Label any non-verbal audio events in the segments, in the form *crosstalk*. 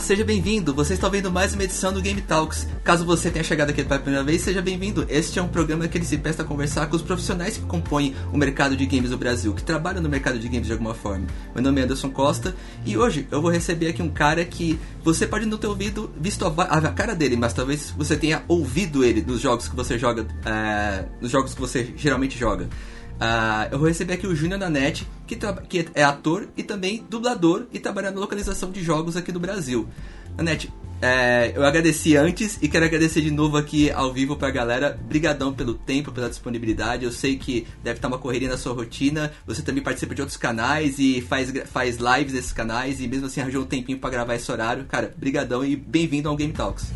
seja bem-vindo. Você está vendo mais uma edição do Game Talks. Caso você tenha chegado aqui pela primeira vez, seja bem-vindo. Este é um programa que ele se presta a conversar com os profissionais que compõem o mercado de games no Brasil, que trabalham no mercado de games de alguma forma. Meu nome é Anderson Costa e hoje eu vou receber aqui um cara que você pode não ter ouvido, visto a, a cara dele, mas talvez você tenha ouvido ele nos jogos que você joga, é, nos jogos que você geralmente joga. Uh, eu vou receber aqui o Júnior Nanete, que, que é ator e também dublador e trabalha na localização de jogos aqui no Brasil. Nanete, é, eu agradeci antes e quero agradecer de novo aqui ao vivo pra galera. Brigadão pelo tempo, pela disponibilidade. Eu sei que deve estar uma correria na sua rotina. Você também participa de outros canais e faz, faz lives nesses canais e mesmo assim arranjou um tempinho para gravar esse horário. Cara, brigadão e bem-vindo ao Game Talks.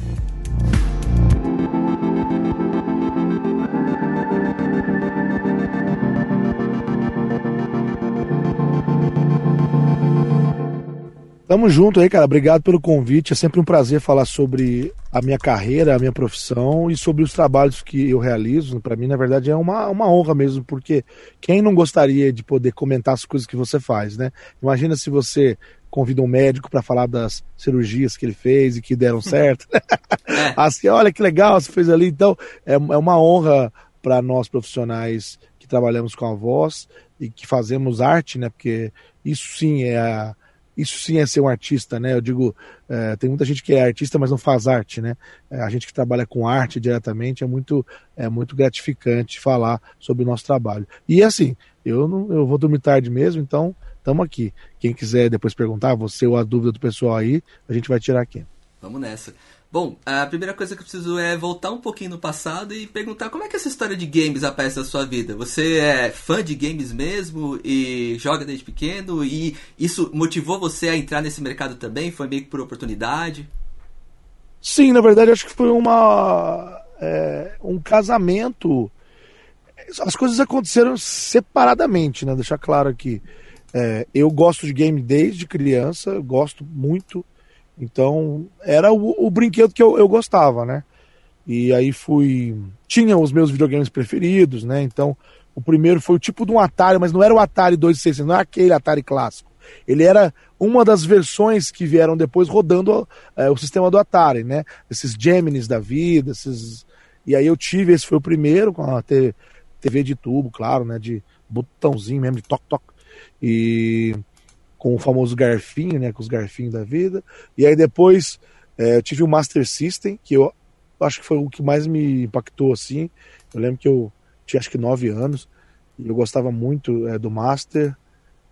Tamo junto aí, cara. Obrigado pelo convite. É sempre um prazer falar sobre a minha carreira, a minha profissão e sobre os trabalhos que eu realizo. Para mim, na verdade, é uma, uma honra mesmo, porque quem não gostaria de poder comentar as coisas que você faz, né? Imagina se você convida um médico para falar das cirurgias que ele fez e que deram *laughs* certo. é. Assim, olha que legal, você fez ali. Então, é, é uma honra para nós profissionais que trabalhamos com a voz e que fazemos arte, né? Porque isso sim é a isso sim é ser um artista, né? Eu digo, é, tem muita gente que é artista, mas não faz arte, né? É, a gente que trabalha com arte diretamente é muito, é muito gratificante falar sobre o nosso trabalho. E assim, eu não, eu vou dormir tarde mesmo, então estamos aqui. Quem quiser depois perguntar, você ou a dúvida do pessoal aí, a gente vai tirar aqui. Vamos nessa. Bom, a primeira coisa que eu preciso é voltar um pouquinho no passado e perguntar como é que essa história de games aparece na sua vida. Você é fã de games mesmo e joga desde pequeno e isso motivou você a entrar nesse mercado também? Foi meio que por oportunidade? Sim, na verdade acho que foi uma é, um casamento. As coisas aconteceram separadamente, né? Deixar claro aqui. É, eu gosto de game desde criança, gosto muito então, era o, o brinquedo que eu, eu gostava, né? E aí fui. Tinha os meus videogames preferidos, né? Então, o primeiro foi o tipo de um Atari, mas não era o Atari 2600, não é aquele Atari clássico. Ele era uma das versões que vieram depois rodando é, o sistema do Atari, né? Esses Geminis da vida, esses. E aí eu tive, esse foi o primeiro, com a TV de tubo, claro, né? De botãozinho mesmo, de toque-toque. E com o famoso garfinho, né, com os garfinhos da vida. E aí depois é, eu tive o Master System, que eu acho que foi o que mais me impactou assim. Eu lembro que eu tinha acho que nove anos e eu gostava muito é, do Master.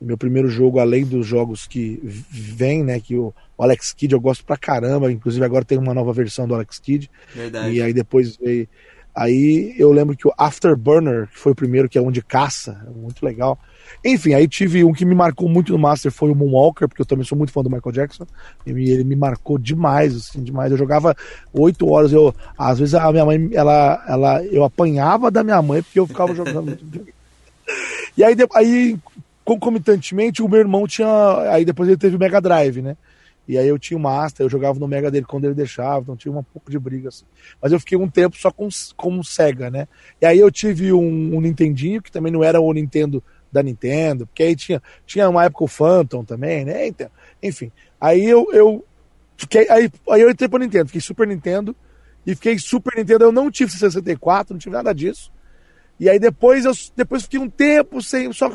Meu primeiro jogo, além dos jogos que vem, né, que o, Alex Kidd eu gosto pra caramba, inclusive agora tem uma nova versão do Alex Kidd. Verdade. E aí depois veio Aí eu lembro que o Afterburner, que foi o primeiro, que é um de caça, muito legal. Enfim, aí tive um que me marcou muito no Master, foi o Moonwalker, porque eu também sou muito fã do Michael Jackson. E ele me marcou demais, assim, demais. Eu jogava oito horas, eu, às vezes a minha mãe, ela, ela, eu apanhava da minha mãe porque eu ficava jogando. e aí, aí, concomitantemente, o meu irmão tinha, aí depois ele teve o Mega Drive, né? E aí eu tinha o Master, eu jogava no Mega dele quando ele deixava, então tinha um pouco de briga assim. Mas eu fiquei um tempo só com, com Sega, né? E aí eu tive um, um Nintendinho, que também não era o Nintendo da Nintendo, porque aí tinha, tinha uma época o Phantom também, né? Então, enfim. Aí eu, eu fiquei. Aí, aí eu entrei pro Nintendo, fiquei Super Nintendo e fiquei Super Nintendo. Eu não tive 64, não tive nada disso. E aí depois eu depois fiquei um tempo sem só,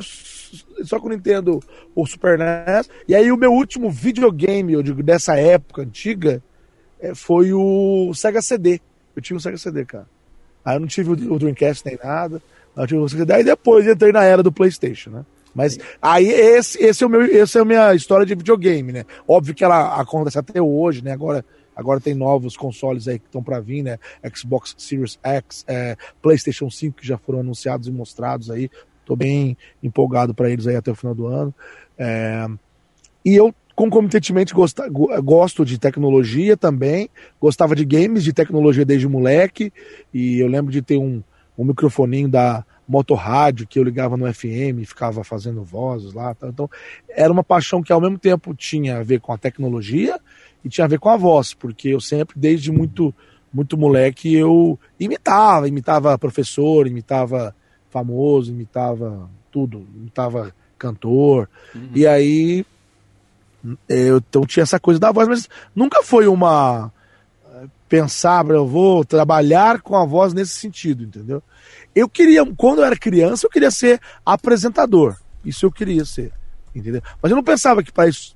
só com o Nintendo o Super NES. E aí o meu último videogame, eu digo, dessa época antiga, é, foi o Sega CD. Eu tinha o Sega CD, cara. Aí eu não tive o, o Dreamcast nem nada. Daí depois entrei na era do PlayStation, né? Mas aí esse, esse é o meu, essa é a minha história de videogame, né? Óbvio que ela acontece até hoje, né? Agora, agora tem novos consoles aí que estão para vir, né? Xbox Series X, é, PlayStation 5 que já foram anunciados e mostrados aí. Tô bem empolgado para eles aí até o final do ano. É, e eu concomitantemente gosta, gosto de tecnologia também, gostava de games, de tecnologia desde moleque, e eu lembro de ter um um microfoninho da motorrádio que eu ligava no FM e ficava fazendo vozes lá. Tá? Então, era uma paixão que ao mesmo tempo tinha a ver com a tecnologia e tinha a ver com a voz, porque eu sempre, desde muito, muito moleque, eu imitava, imitava professor, imitava famoso, imitava tudo, imitava cantor. Uhum. E aí, Eu, então tinha essa coisa da voz, mas nunca foi uma pensar, eu vou trabalhar com a voz nesse sentido, entendeu? Eu queria, quando eu era criança, eu queria ser apresentador. Isso eu queria ser, entendeu? Mas eu não pensava que para isso,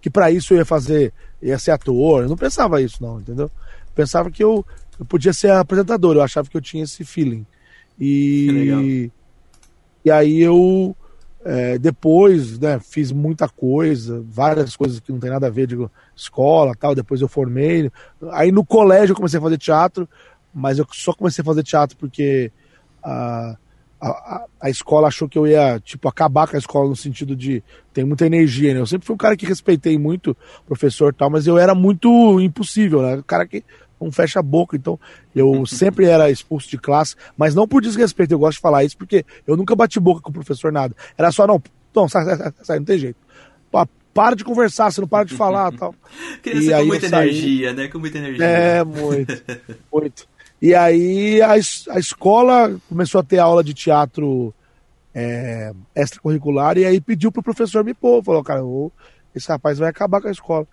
que para isso eu ia fazer, ia ser ator. Eu não pensava isso, não, entendeu? Eu pensava que eu, eu podia ser apresentador. Eu achava que eu tinha esse feeling. E e aí eu é, depois, né, fiz muita coisa, várias coisas que não tem nada a ver, digo, escola tal, depois eu formei. Aí no colégio eu comecei a fazer teatro, mas eu só comecei a fazer teatro porque a, a, a escola achou que eu ia, tipo, acabar com a escola no sentido de tem muita energia, né? Eu sempre fui um cara que respeitei muito professor tal, mas eu era muito impossível, né? O cara que não fecha a boca. Então, eu *laughs* sempre era expulso de classe, mas não por desrespeito, eu gosto de falar isso, porque eu nunca bati boca com o professor nada. Era só, não, não, sai, sai, sai, não tem jeito. Para de conversar, você não para de falar *laughs* tal. Criança e com muita energia, né? Com muita energia. É, muito, *laughs* muito. E aí a, a escola começou a ter aula de teatro é, extracurricular e aí pediu pro professor me pôr. Falou, cara, esse rapaz vai acabar com a escola.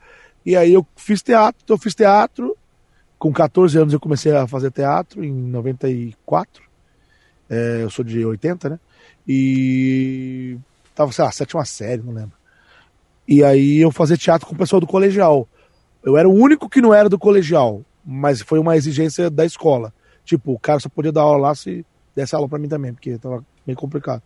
E aí eu fiz teatro, então eu fiz teatro, com 14 anos eu comecei a fazer teatro, em 94. É, eu sou de 80, né? E tava, sei lá, sétima série, não lembro. E aí eu fazia teatro com o pessoal do colegial. Eu era o único que não era do colegial, mas foi uma exigência da escola. Tipo, o cara só podia dar aula lá se desse aula para mim também, porque tava meio complicado.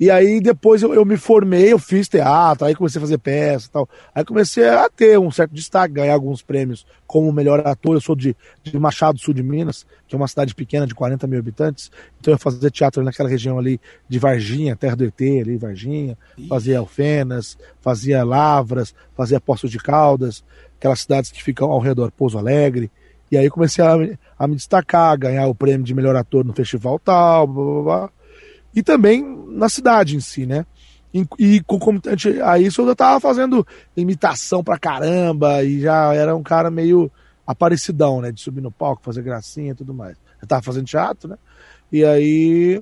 E aí depois eu, eu, me formei, eu fiz teatro, aí comecei a fazer peça e tal. Aí comecei a ter um certo destaque, ganhar alguns prêmios como melhor ator. Eu sou de, de Machado, sul de Minas, que é uma cidade pequena de 40 mil habitantes. Então eu fazia teatro naquela região ali de Varginha, terra do ET ali, Varginha. Fazia Alfenas, fazia Lavras, fazia Poços de Caldas, aquelas cidades que ficam ao redor, Pouso Alegre. E aí comecei a, a me destacar, ganhar o prêmio de melhor ator no festival tal, blá, blá, blá e também na cidade em si, né? E, e concomitante a isso, eu já tava fazendo imitação pra caramba e já era um cara meio aparecidão, né? De subir no palco, fazer gracinha e tudo mais. Eu tava fazendo teatro, né? E aí,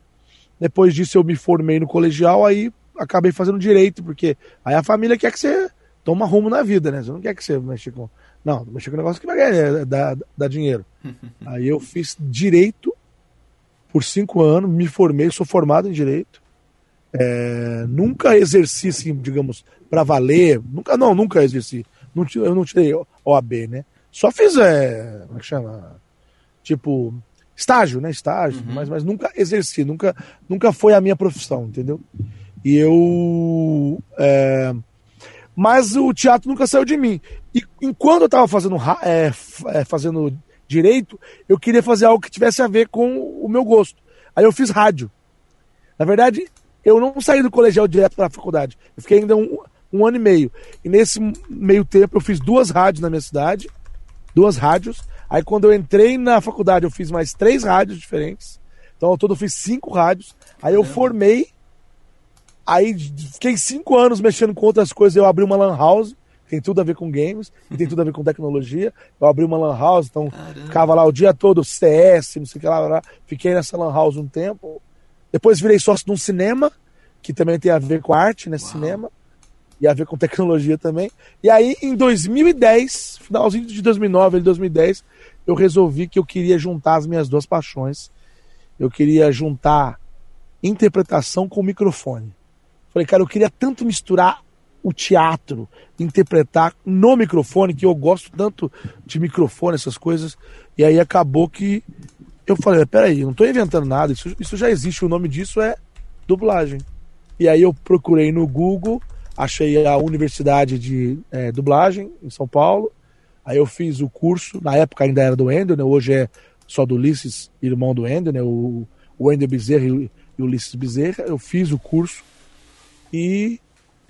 depois disso, eu me formei no colegial, aí acabei fazendo direito, porque aí a família quer que você toma rumo na vida, né? Você não quer que você mexa com. Não, mexa com um negócio que vai ganhar, dá, dá dinheiro. *laughs* aí eu fiz direito por cinco anos, me formei, sou formado em direito. É, nunca exerci, assim, digamos, para valer. Nunca, não, nunca exerci. Não, eu não tirei OAB, né? Só fiz, é, como é que chama? Tipo, estágio, né? Estágio, uhum. mas, mas nunca exerci, nunca, nunca foi a minha profissão, entendeu? E eu. É, mas o teatro nunca saiu de mim. E enquanto eu estava fazendo, é, é, fazendo direito, eu queria fazer algo que tivesse a ver com o meu gosto. Aí eu fiz rádio. Na verdade, eu não saí do colegial direto para a faculdade. Eu fiquei ainda um, um ano e meio. E nesse meio tempo eu fiz duas rádios na minha cidade, duas rádios. Aí quando eu entrei na faculdade eu fiz mais três rádios diferentes. Então ao todo eu fiz cinco rádios. Aí eu formei. Aí fiquei cinco anos mexendo com outras coisas. Eu abri uma lan house tem tudo a ver com games, e tem tudo a ver com tecnologia. Eu abri uma lan house, então Caramba. ficava lá o dia todo, CS, não sei o que lá, lá, Fiquei nessa lan house um tempo. Depois virei sócio de um cinema, que também tem a ver com arte, né? Uau. Cinema. E a ver com tecnologia também. E aí, em 2010, finalzinho de 2009, 2010, eu resolvi que eu queria juntar as minhas duas paixões. Eu queria juntar interpretação com microfone. Falei, cara, eu queria tanto misturar o teatro, interpretar no microfone, que eu gosto tanto de microfone, essas coisas. E aí acabou que eu falei, peraí, não estou inventando nada, isso, isso já existe, o nome disso é dublagem. E aí eu procurei no Google, achei a Universidade de é, Dublagem em São Paulo. Aí eu fiz o curso, na época ainda era do Ender, né? hoje é só do Ulisses, irmão do Ender, né? o, o Ender Bezerra e o Ulisses Bezerra. Eu fiz o curso e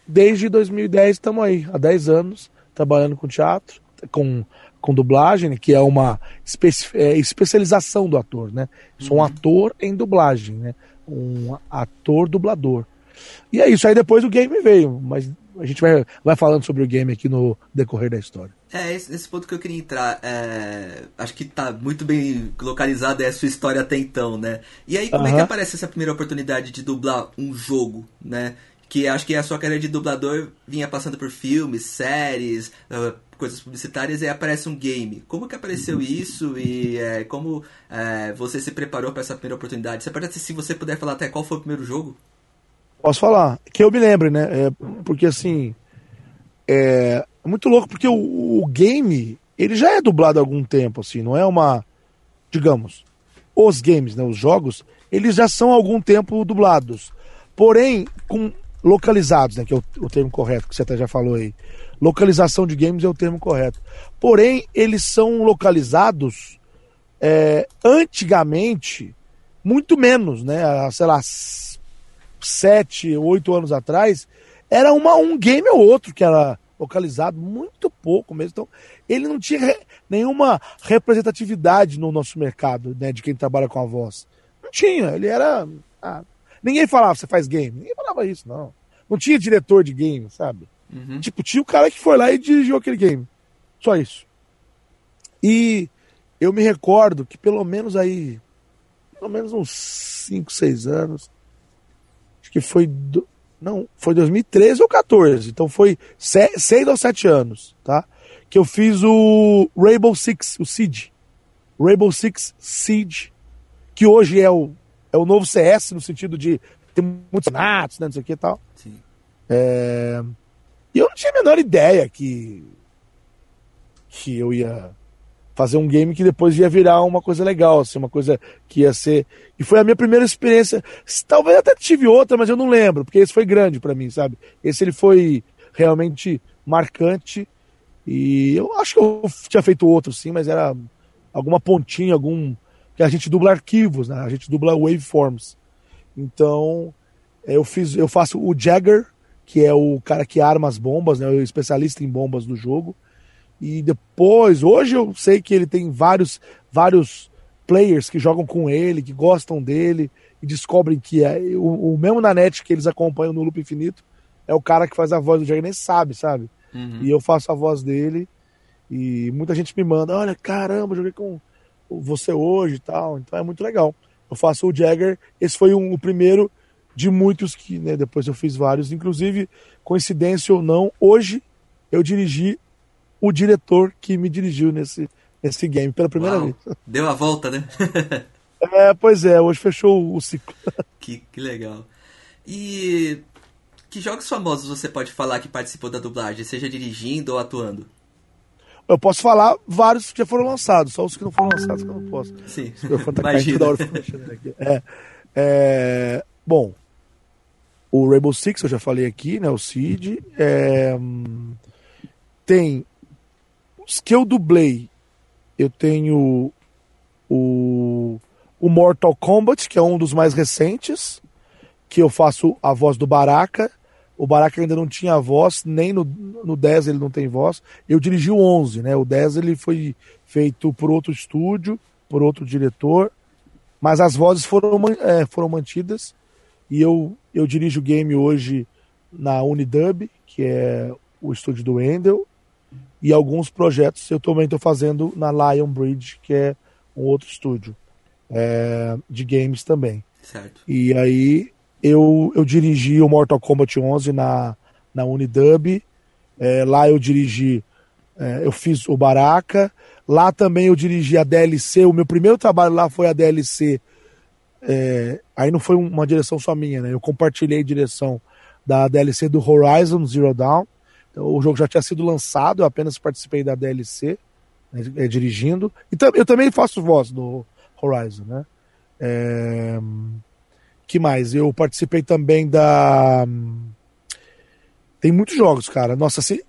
desde 2010 estamos aí, há 10 anos, trabalhando com teatro, com, com dublagem, que é uma espe é, especialização do ator, né? Sou um uhum. ator em dublagem, né? Um ator dublador. E é isso, aí depois o game veio, mas a gente vai, vai falando sobre o game aqui no decorrer da história. É, esse, esse ponto que eu queria entrar, é, acho que tá muito bem localizado é a sua história até então, né? E aí, como uh -huh. é que aparece essa primeira oportunidade de dublar um jogo, né? Que acho que a sua carreira de dublador vinha passando por filmes, séries, uh, coisas publicitárias e aparece um game. Como que apareceu isso e é, como é, você se preparou para essa primeira oportunidade? Você pode, se você puder falar até qual foi o primeiro jogo? Posso falar. Que eu me lembre, né? É, porque assim. É, é muito louco porque o, o, game ele já é dublado há algum tempo, assim, não é uma. Digamos, os games, né? Os jogos, eles já são há algum tempo dublados. Porém, com localizados, né? Que é o, o termo correto que você até já falou aí. Localização de games é o termo correto. Porém, eles são localizados é, antigamente muito menos, né? Sei lá, sete, oito anos atrás, era uma, um game ou outro que era localizado, muito pouco mesmo. Então, ele não tinha re, nenhuma representatividade no nosso mercado, né, de quem trabalha com a voz. Não tinha, ele era. Ah, ninguém falava, você faz game. Ninguém falava isso, não. Não tinha diretor de game, sabe? Uhum. Tipo, tinha o cara que foi lá e dirigiu aquele game. Só isso. E eu me recordo que pelo menos aí, pelo menos uns 5, 6 anos, acho que foi. Do, não, foi 2013 ou 14. Então foi 6 ou 7 anos, tá? Que eu fiz o Rainbow Six, o Siege. Rainbow Six Siege, que hoje é o, é o novo CS, no sentido de ter muitos natos, né? Não sei o que e tal. Sim. É... E eu não tinha a menor ideia que. que eu ia fazer um game que depois ia virar uma coisa legal, assim, uma coisa que ia ser. E foi a minha primeira experiência. Talvez até tive outra, mas eu não lembro, porque esse foi grande para mim, sabe? Esse ele foi realmente marcante. E eu acho que eu tinha feito outro, sim, mas era alguma pontinha, algum. que a gente dubla arquivos, né? A gente dubla waveforms. Então, eu fiz, eu faço o Jagger, que é o cara que arma as bombas, né? O especialista em bombas do jogo. E depois, hoje eu sei que ele tem vários, vários players que jogam com ele, que gostam dele e descobrem que é o, o mesmo na net que eles acompanham no Loop Infinito é o cara que faz a voz do Jagger, nem sabe, sabe? Uhum. E eu faço a voz dele e muita gente me manda, olha, caramba, joguei com você hoje e tal, então é muito legal. Eu faço o Jagger, esse foi um, o primeiro de muitos que, né, depois eu fiz vários, inclusive, coincidência ou não, hoje eu dirigi o diretor que me dirigiu nesse, nesse game pela primeira Uau, vez. *laughs* Deu a volta, né? *laughs* é, pois é, hoje fechou o ciclo. *laughs* que, que legal. E que jogos famosos você pode falar que participou da dublagem, seja dirigindo ou atuando? Eu posso falar vários que já foram lançados, só os que não foram lançados que eu não posso. Sim, tá imagina. Hora aqui. É, é, bom, o Rainbow Six eu já falei aqui, né? O Seed. É, tem os que eu dublei, eu tenho o, o Mortal Kombat, que é um dos mais recentes, que eu faço a voz do Baraka. O Baraka ainda não tinha voz, nem no, no 10 ele não tem voz. Eu dirigi o 11, né? O 10 ele foi feito por outro estúdio, por outro diretor, mas as vozes foram, é, foram mantidas. E eu, eu dirijo o game hoje na Unidub, que é o estúdio do Endel, e alguns projetos eu também estou fazendo na Lion Bridge, que é um outro estúdio é, de games também. Certo. E aí eu, eu dirigi o Mortal Kombat 11 na, na Unidub, é, lá eu dirigi, é, eu fiz o Baraka, lá também eu dirigi a DLC, o meu primeiro trabalho lá foi a DLC, é, aí não foi uma direção só minha, né? Eu compartilhei direção da DLC do Horizon Zero Dawn, o jogo já tinha sido lançado, eu apenas participei da DLC, né, é, dirigindo. E eu também faço voz do Horizon, né? É... que mais? Eu participei também da. Tem muitos jogos, cara. Nossa, assim,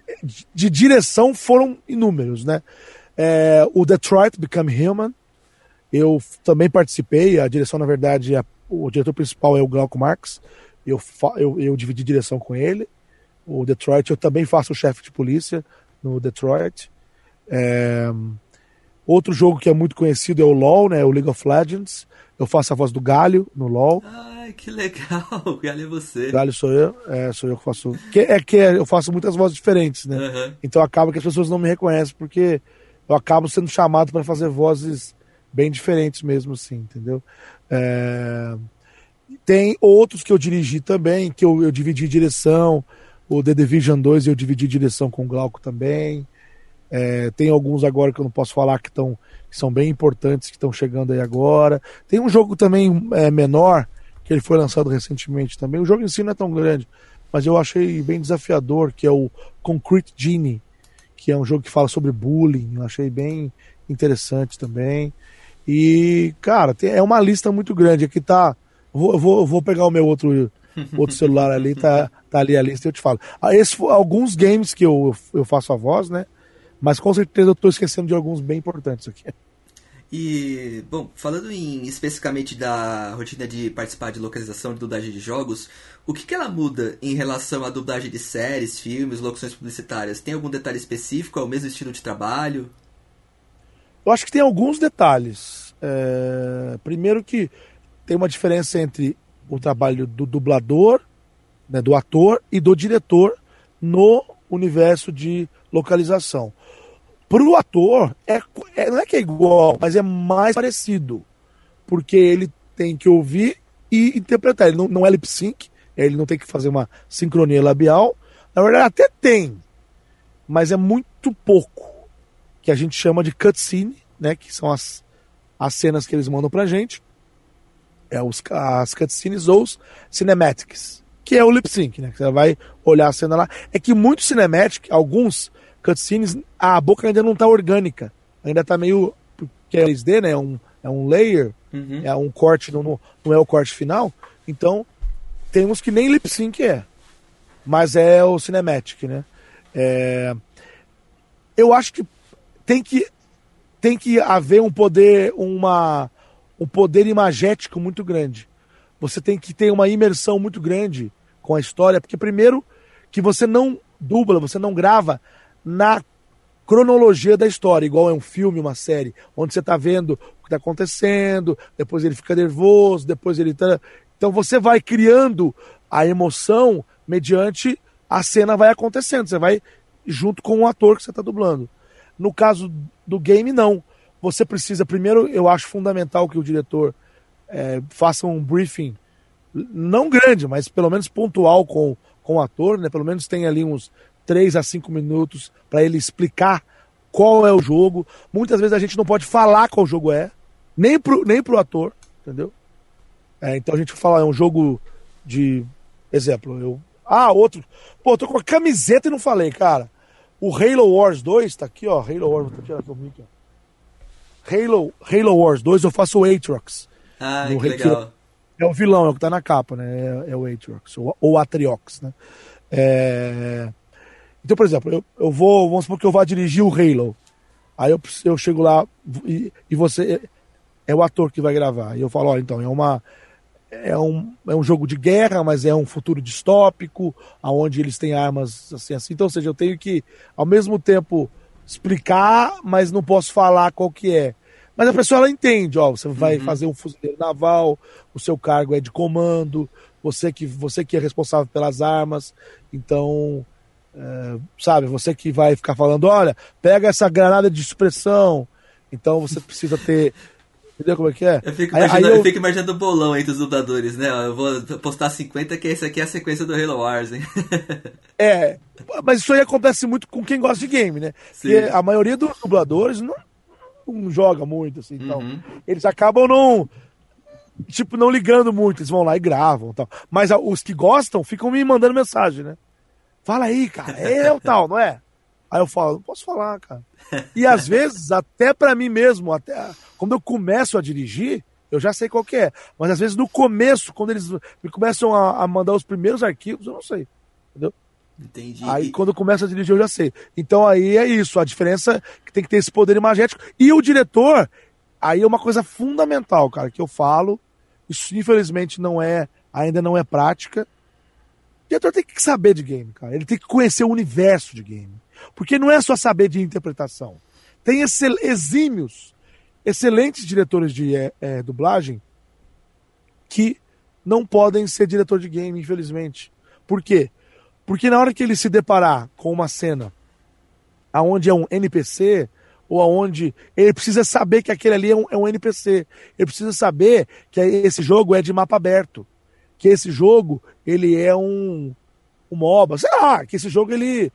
de direção foram inúmeros, né? É, o Detroit Become Human, eu também participei. A direção, na verdade, o diretor principal é o Glauco Marx. Eu, eu, eu dividi direção com ele o Detroit. Eu também faço o chefe de polícia no Detroit. É... Outro jogo que é muito conhecido é o LoL, né? O League of Legends. Eu faço a voz do Galho no LoL. Ai, que legal! *laughs* O Galho é você. Galho sou eu, é, sou eu que faço. Que, é que eu faço muitas vozes diferentes, né? Uhum. Então acaba que as pessoas não me reconhecem, porque eu acabo sendo chamado para fazer vozes bem diferentes mesmo, assim, entendeu? É... Tem outros que eu dirigi também, que eu, eu dividi direção. O The Division 2 eu dividi direção com o Glauco também. É, tem alguns agora que eu não posso falar que, tão, que são bem importantes, que estão chegando aí agora. Tem um jogo também é, menor, que ele foi lançado recentemente também. O jogo em si não é tão grande, mas eu achei bem desafiador, que é o Concrete Genie, que é um jogo que fala sobre bullying. Eu achei bem interessante também. E, cara, tem, é uma lista muito grande. Aqui tá. Vou, vou, vou pegar o meu outro, outro celular ali, tá, tá ali a lista eu te falo. Ah, esse, alguns games que eu, eu faço a voz, né? Mas com certeza eu estou esquecendo de alguns bem importantes aqui. E, bom, falando em, especificamente da rotina de participar de localização de dublagem de jogos, o que, que ela muda em relação à dublagem de séries, filmes, locuções publicitárias? Tem algum detalhe específico? É o mesmo estilo de trabalho? Eu acho que tem alguns detalhes. É... Primeiro que tem uma diferença entre o trabalho do dublador, né, do ator e do diretor no universo de localização. Para o ator, é, é, não é que é igual, mas é mais parecido. Porque ele tem que ouvir e interpretar. Ele não, não é lip sync, ele não tem que fazer uma sincronia labial. Na verdade, até tem, mas é muito pouco. Que a gente chama de cutscene, né? Que são as, as cenas que eles mandam pra gente. É os, as cutscenes ou os cinematics. Que é o lip sync, né? Que você vai olhar a cena lá. É que muitos cinematic, alguns cutscenes, a boca ainda não está orgânica. Ainda está meio. Porque é 3D, né? É um, é um layer, uhum. é um corte, não, não é o corte final. Então, temos que nem lip sync é. Mas é o cinematic, né? É... Eu acho que tem que tem que haver um poder, uma um poder imagético muito grande. Você tem que ter uma imersão muito grande com a história, porque primeiro que você não dubla, você não grava na cronologia da história, igual é um filme, uma série, onde você está vendo o que está acontecendo, depois ele fica nervoso, depois ele tá. Então você vai criando a emoção mediante a cena vai acontecendo, você vai junto com o ator que você está dublando. No caso do game, não. Você precisa, primeiro, eu acho fundamental que o diretor é, faça um briefing, não grande, mas pelo menos pontual com, com o ator, né? Pelo menos tem ali uns 3 a 5 minutos para ele explicar qual é o jogo. Muitas vezes a gente não pode falar qual jogo é, nem pro, nem pro ator, entendeu? É, então a gente fala, é um jogo de. Exemplo, eu. Ah, outro. Pô, tô com a camiseta e não falei, cara. O Halo Wars 2, tá aqui, ó. Halo Wars, tá aqui, ó. Halo, Halo Wars 2, eu faço o Atrox. Ah, que legal. É o vilão, é o que tá na capa, né? É, é o Atrox, ou, ou Atriox, né? É... Então, por exemplo, eu, eu vou, vamos supor que eu vá dirigir o Halo. Aí eu, eu chego lá e, e você é, o ator que vai gravar. E eu falo, olha, então, é uma. É um, é um jogo de guerra, mas é um futuro distópico, onde eles têm armas assim, assim. Então, ou seja, eu tenho que, ao mesmo tempo, explicar, mas não posso falar qual que é. Mas a pessoa ela entende, ó, você vai uhum. fazer um fuzileiro naval, o seu cargo é de comando, você que, você que é responsável pelas armas, então é, sabe, você que vai ficar falando, olha, pega essa granada de supressão, então você precisa ter. Entendeu como é que é? Eu fico imaginando, aí, aí eu... eu fico imaginando o bolão entre os dubladores, né? Eu vou postar 50, que esse aqui é a sequência do Halo Wars, hein? *laughs* é, mas isso aí acontece muito com quem gosta de game, né? Sim. Porque a maioria dos dubladores não, não joga muito, assim, então. Uhum. Eles acabam não. Tipo, não ligando muito, eles vão lá e gravam tal. Mas os que gostam ficam me mandando mensagem, né? Fala aí, cara, é o tal, não é? Aí eu falo, não posso falar, cara. E às *laughs* vezes, até para mim mesmo, até quando eu começo a dirigir, eu já sei qual que é. Mas às vezes no começo, quando eles me começam a, a mandar os primeiros arquivos, eu não sei. Entendeu? Entendi. Aí quando começa a dirigir, eu já sei. Então aí é isso, a diferença é que tem que ter esse poder imagético. E o diretor, aí é uma coisa fundamental, cara, que eu falo. Isso infelizmente não é, ainda não é prática o diretor tem que saber de game, cara. Ele tem que conhecer o universo de game. Porque não é só saber de interpretação. Tem excel exímios, excelentes diretores de é, é, dublagem que não podem ser diretor de game, infelizmente. Por quê? Porque na hora que ele se deparar com uma cena aonde é um NPC ou aonde ele precisa saber que aquele ali é um, é um NPC, ele precisa saber que esse jogo é de mapa aberto que esse jogo ele é um, um MOBA, sei lá, que esse jogo ele,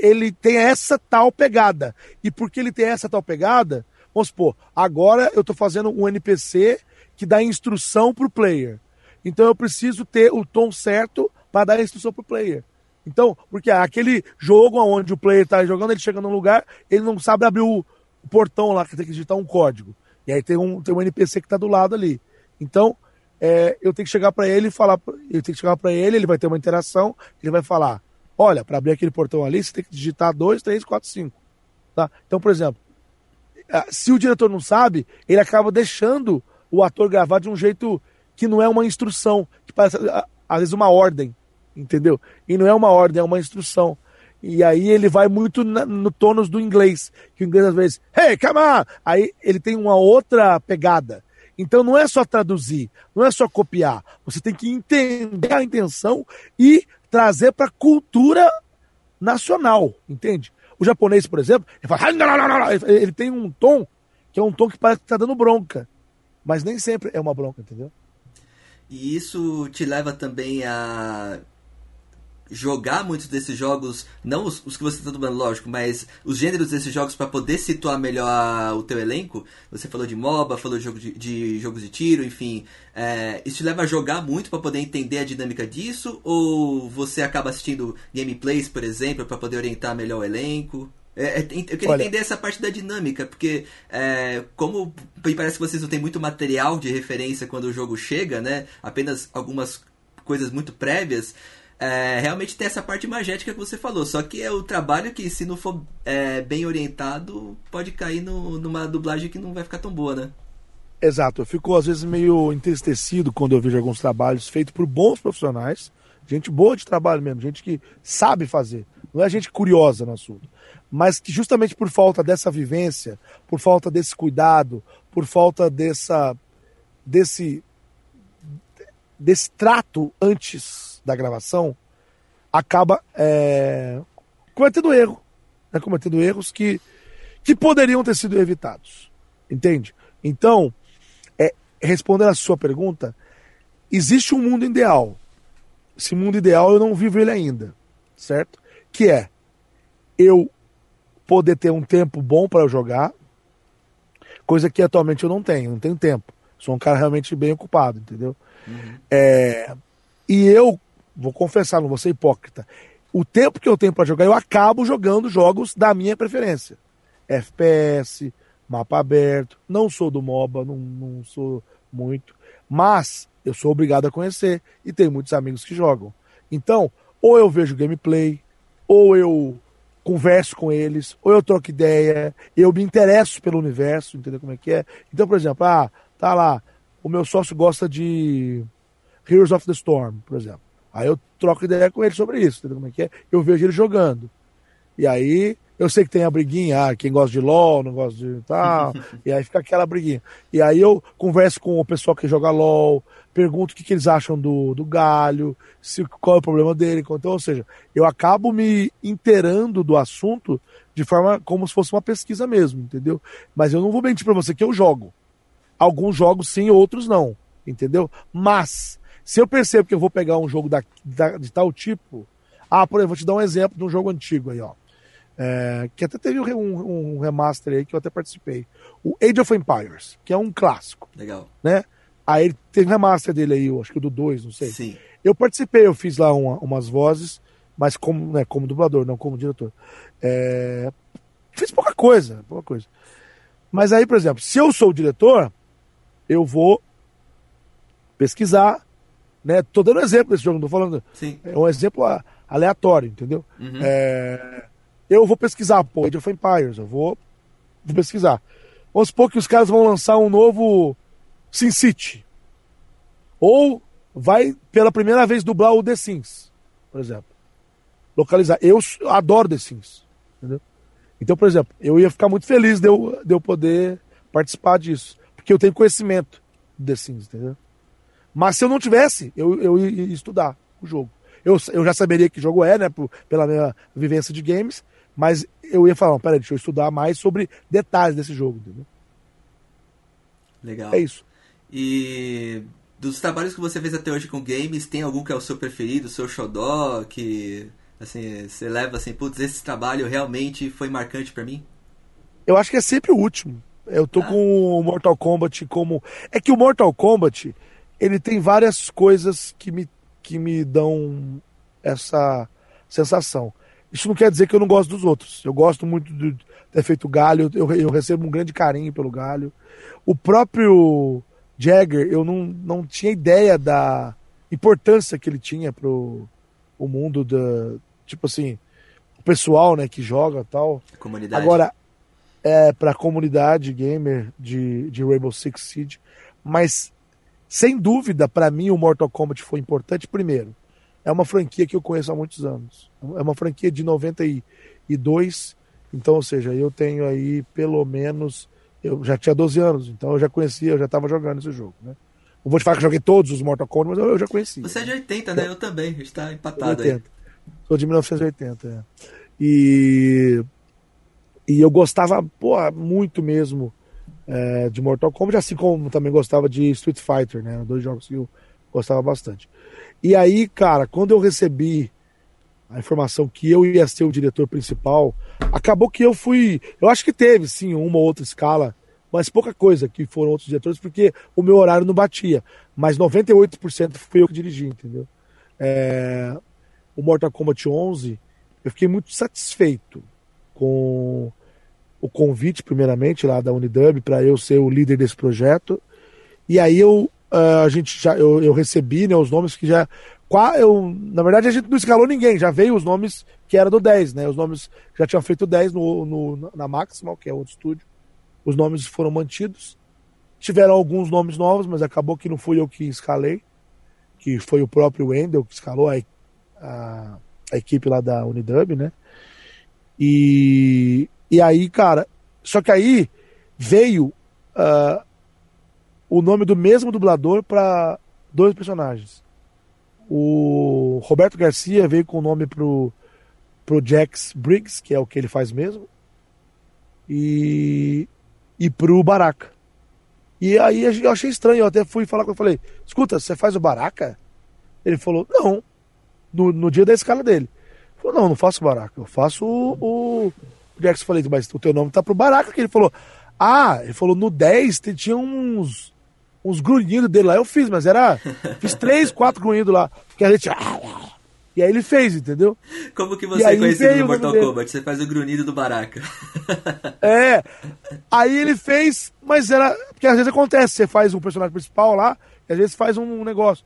ele tem essa tal pegada. E porque ele tem essa tal pegada, vamos supor, agora eu estou fazendo um NPC que dá instrução para o player. Então eu preciso ter o tom certo para dar a instrução para o player. Então, porque aquele jogo onde o player está jogando, ele chega num lugar, ele não sabe abrir o, portão lá, que tem que digitar um código. E aí tem um, tem um NPC que está do lado ali. Então, é, eu tenho que chegar para ele e falar, eu tenho que chegar para ele, ele vai ter uma interação, ele vai falar, olha, para abrir aquele portão ali, você tem que digitar 2, 3, 4, 5. Tá? Então, por exemplo, se o diretor não sabe, ele acaba deixando o ator gravar de um jeito que não é uma instrução, que parece às vezes uma ordem, entendeu? E não é uma ordem, é uma instrução. E aí ele vai muito na, no tônus do inglês, que o inglês às vezes, hey, come on! Aí ele tem uma outra pegada. Então não é só traduzir, não é só copiar. Você tem que entender a intenção e trazer para a cultura nacional, entende? O japonês, por exemplo, ele, fala, *laughs* ele tem um tom que é um tom que parece que está dando bronca. Mas nem sempre é uma bronca, entendeu? E isso te leva também a jogar muitos desses jogos, não os, os que você está dublando, lógico, mas os gêneros desses jogos para poder situar melhor o teu elenco. Você falou de MOBA, falou de, jogo de, de jogos de tiro, enfim. É, isso te leva a jogar muito para poder entender a dinâmica disso? Ou você acaba assistindo gameplays, por exemplo, para poder orientar melhor o elenco? É, é, eu queria Olha, entender essa parte da dinâmica, porque é, como parece que vocês não têm muito material de referência quando o jogo chega, né? Apenas algumas coisas muito prévias. É, realmente tem essa parte magética que você falou. Só que é o trabalho que, se não for é, bem orientado, pode cair no, numa dublagem que não vai ficar tão boa, né? Exato. Eu fico, às vezes, meio entristecido quando eu vejo alguns trabalhos feitos por bons profissionais, gente boa de trabalho mesmo, gente que sabe fazer. Não é gente curiosa no assunto mas que justamente por falta dessa vivência, por falta desse cuidado, por falta dessa desse desse trato antes da gravação, acaba é, cometendo erro, né, cometendo erros que que poderiam ter sido evitados, entende? Então, é, respondendo a sua pergunta, existe um mundo ideal. Esse mundo ideal eu não vivo ele ainda, certo? Que é eu poder ter um tempo bom para jogar, coisa que atualmente eu não tenho, não tenho tempo. Sou um cara realmente bem ocupado, entendeu? Uhum. É, e eu, vou confessar, não vou ser hipócrita, o tempo que eu tenho para jogar, eu acabo jogando jogos da minha preferência. FPS, mapa aberto, não sou do MOBA, não, não sou muito, mas eu sou obrigado a conhecer e tenho muitos amigos que jogam. Então, ou eu vejo gameplay, ou eu converso com eles, ou eu troco ideia, eu me interesso pelo universo, entendeu como é que é? Então, por exemplo, ah, tá lá, o meu sócio gosta de Heroes of the Storm, por exemplo. Aí eu troco ideia com ele sobre isso, entendeu como é que é? Eu vejo ele jogando. E aí eu sei que tem a briguinha, ah, quem gosta de LOL, não gosta de tal, *laughs* e aí fica aquela briguinha. E aí eu converso com o pessoal que joga LOL, pergunto o que, que eles acham do, do galho, se, qual é o problema dele. Então, ou seja, eu acabo me inteirando do assunto de forma como se fosse uma pesquisa mesmo, entendeu? Mas eu não vou mentir para você que eu jogo. Alguns jogos sim, outros não, entendeu? Mas, se eu percebo que eu vou pegar um jogo da, da de tal tipo. Ah, por exemplo, vou te dar um exemplo de um jogo antigo aí, ó. É, que até teve um, um, remaster aí que eu até participei. O Age of Empires, que é um clássico. Legal. Né? Aí teve um remaster dele aí, eu acho que do 2, não sei. Sim. Eu participei, eu fiz lá uma, umas vozes, mas como, né, como dublador, não como diretor. É, fiz pouca coisa, pouca coisa. Mas aí, por exemplo, se eu sou o diretor, eu vou pesquisar, né? Tô dando exemplo desse jogo, não tô falando. Sim. É um exemplo aleatório, entendeu? Uhum. É, eu vou pesquisar, pô, Age of Empires, eu vou, vou pesquisar. Vamos supor que os caras vão lançar um novo Sin City. Ou vai pela primeira vez dublar o The Sims, por exemplo. Localizar. Eu adoro The Sims. Entendeu? Então, por exemplo, eu ia ficar muito feliz de eu, de eu poder participar disso. Porque eu tenho conhecimento do The Sims, entendeu? Mas se eu não tivesse, eu, eu ia estudar o jogo. Eu, eu já saberia que jogo é, né? Por, pela minha vivência de games. Mas eu ia falar, peraí, deixa eu estudar mais sobre detalhes desse jogo, entendeu? Legal. É isso. E dos trabalhos que você fez até hoje com games, tem algum que é o seu preferido, o seu xodó, que assim, você leva assim, putz, esse trabalho realmente foi marcante para mim? Eu acho que é sempre o último. Eu tô ah. com o Mortal Kombat como. É que o Mortal Kombat, ele tem várias coisas que me, que me dão essa sensação. Isso não quer dizer que eu não gosto dos outros. Eu gosto muito de ter feito Galho, eu, eu recebo um grande carinho pelo Galho. O próprio Jagger, eu não, não tinha ideia da importância que ele tinha pro o mundo da. Tipo assim, o pessoal né, que joga tal. Comunidade. Agora, é pra comunidade gamer de, de Rainbow Six Siege. Mas, sem dúvida, para mim o Mortal Kombat foi importante primeiro é uma franquia que eu conheço há muitos anos. É uma franquia de 92, então, ou seja, eu tenho aí pelo menos. Eu já tinha 12 anos, então eu já conhecia, eu já estava jogando esse jogo, né? Não vou te falar que eu joguei todos os Mortal Kombat, mas eu, já conhecia. Você é de 80, né? Eu também, a gente tá empatado 80. aí. Sou de 1980, é. E, e eu gostava, pô, muito mesmo é, de Mortal Kombat, assim como também gostava de Street Fighter, né? Dois jogos que eu gostava bastante. E aí, cara, quando eu recebi a informação que eu ia ser o diretor principal, acabou que eu fui. Eu acho que teve, sim, uma ou outra escala, mas pouca coisa que foram outros diretores, porque o meu horário não batia. Mas 98% fui eu que dirigi, entendeu? É... O Mortal Kombat 11, eu fiquei muito satisfeito com o convite, primeiramente, lá da Unidub, para eu ser o líder desse projeto. E aí eu uh, a gente já eu, eu recebi né, os nomes que já. Eu, na verdade, a gente não escalou ninguém, já veio os nomes que era do 10, né? Os nomes já tinham feito 10 no, no, na Maximal, que é outro estúdio. Os nomes foram mantidos. Tiveram alguns nomes novos, mas acabou que não fui eu que escalei, que foi o próprio Wendel que escalou a, a, a equipe lá da Unidub, né? E, e aí, cara, só que aí veio uh, o nome do mesmo dublador para dois personagens. O Roberto Garcia veio com o nome pro, pro Jax Briggs, que é o que ele faz mesmo, e, e pro Baraka. E aí eu achei estranho, eu até fui falar com ele, falei, escuta, você faz o Baraka? Ele falou, não, no, no dia da escala dele. Ele falou, não, não faço Baraka, eu faço o, o, o Jax. Falei, mas o teu nome tá pro Baraka, que ele falou, ah, ele falou, no 10 tinha uns uns grunhidos dele lá. Eu fiz, mas era. *laughs* Fiz três, quatro grunhidos lá. Porque a gente. E aí ele fez, entendeu? Como que você é conhecido no Mortal Kombat? Você faz o grunhido do Baraka. *laughs* É. Aí ele fez, mas era. Porque às vezes acontece, você faz um personagem principal lá, e às vezes faz um negócio.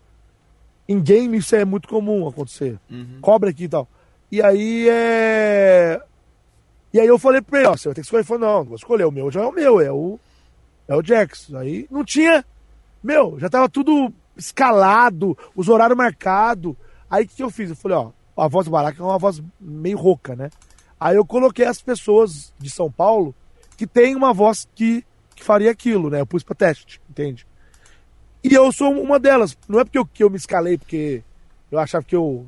Em game isso é muito comum acontecer. Uhum. Cobra aqui e tal. E aí é. E aí eu falei pra ele, ó, você vai ter que escolher. Ele falou, não, não vou escolher, o meu já é o meu, é o. É o Jax. Aí não tinha meu, já tava tudo escalado, os horários marcados. Aí o que, que eu fiz? Eu falei, ó, a voz do Baraca é uma voz meio rouca, né? Aí eu coloquei as pessoas de São Paulo que tem uma voz que, que faria aquilo, né? Eu pus pra teste, entende? E eu sou uma delas. Não é porque eu, que eu me escalei, porque eu achava que eu.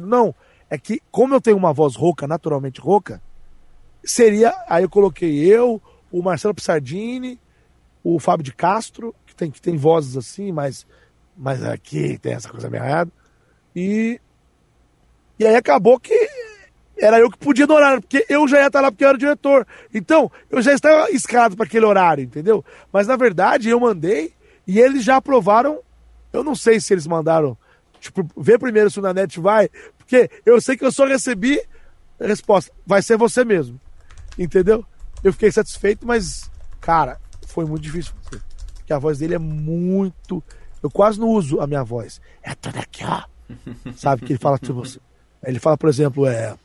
Não. É que, como eu tenho uma voz rouca, naturalmente rouca, seria. Aí eu coloquei eu, o Marcelo Pissardini, o Fábio de Castro tem, que tem vozes assim, mas, mas aqui tem essa coisa meio errada. E, e aí acabou que era eu que podia no horário, porque eu já ia estar lá porque eu era o diretor. Então, eu já estava escalado para aquele horário, entendeu? Mas na verdade eu mandei e eles já aprovaram. Eu não sei se eles mandaram, tipo, ver primeiro se o Nanete vai, porque eu sei que eu só recebi resposta, vai ser você mesmo. Entendeu? Eu fiquei satisfeito, mas, cara, foi muito difícil fazer que a voz dele é muito. Eu quase não uso a minha voz. É toda aqui, ó. *laughs* Sabe que ele fala tipo. Ele fala, por exemplo, é.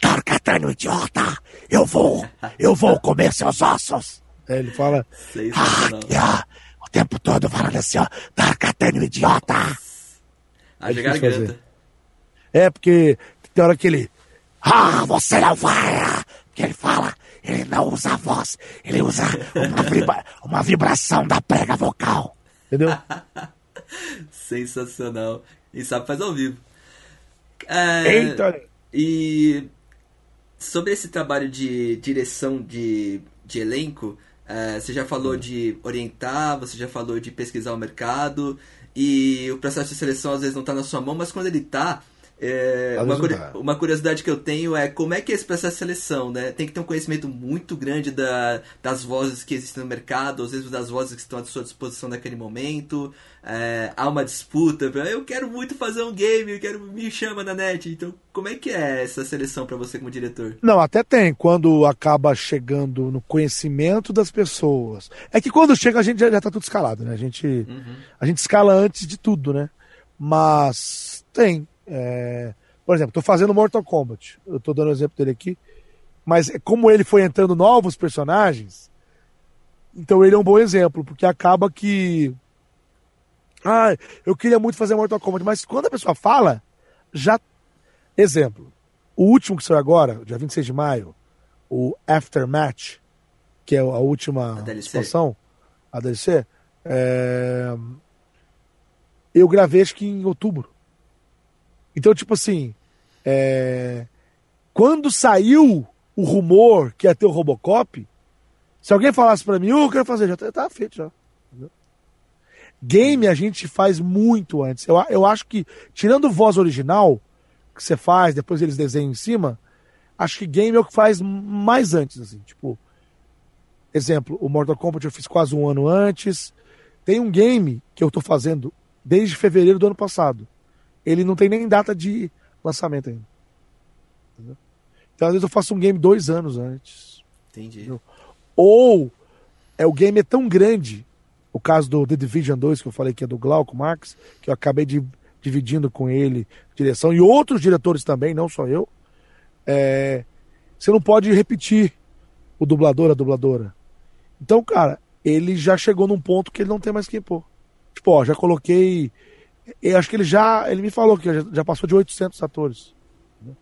Tarkatano, idiota! Eu vou! Eu vou comer seus ossos! É, ele fala. Ah, aqui, ó, o tempo todo falando assim, ó. Tarkatano, idiota! A é garganta. É, porque tem hora que ele. Ah, você não vai! Que ele fala. Ele não usa a voz, ele usa uma, vibra, uma vibração da prega vocal. Entendeu? *laughs* Sensacional. E sabe faz ao vivo. É, Eita! E sobre esse trabalho de direção de, de elenco, É, você já falou de orientar, você já falou de pesquisar o mercado, e o processo de seleção às vezes não está na sua mão, mas quando ele está, é, uma, uma, curiosidade que eu tenho é como é que é esse processo de seleção, né? Tem que ter um conhecimento muito grande da, das vozes que existem no mercado, às vezes das vozes que estão à sua disposição naquele momento. É, há uma disputa, eu quero muito fazer um game, eu quero me chama na net. Então, como é que é essa seleção para você como diretor? Não, até tem quando acaba chegando no conhecimento das pessoas. É que quando chega a gente já, já tá tudo escalado, né? A gente uhum. a gente escala antes de tudo, né? Mas tem é, por exemplo, estou fazendo Mortal Kombat. Eu estou dando o um exemplo dele aqui. Mas como ele foi entrando novos personagens, então ele é um bom exemplo, porque acaba que. Ah, eu queria muito fazer Mortal Kombat, mas quando a pessoa fala, já. Exemplo. O último que saiu agora, dia 26 de maio, o Aftermatch, que é a última a expansão, a DLC, é... eu gravei acho que em outubro. Então, tipo assim, é... quando saiu o rumor que ia ter o Robocop, se alguém falasse para mim, oh, eu quero fazer, já tá, feito já. Game a gente faz muito antes. Eu, eu acho que, tirando voz original, que você faz, depois eles desenham em cima, acho que game é o que faz mais antes, assim, tipo. Exemplo, o Mortal Kombat eu fiz quase um ano antes. Tem um game que eu tô fazendo desde fevereiro do ano passado ele não tem nem data de lançamento ainda. Entendeu? Então, às vezes, eu faço um game dois anos antes. Entendi. Entendeu? Ou é o game é tão grande, o caso do The Division 2, que eu falei que é do Glauco Marx, que eu acabei de, dividindo com ele direção, e outros diretores também, não só eu. É, você não pode repetir o dublador, a dubladora. Então, cara, ele já chegou num ponto que ele não tem mais que pôr. Tipo, ó, já coloquei eu acho que ele já. Ele me falou que já, passou de 800 atores. Né?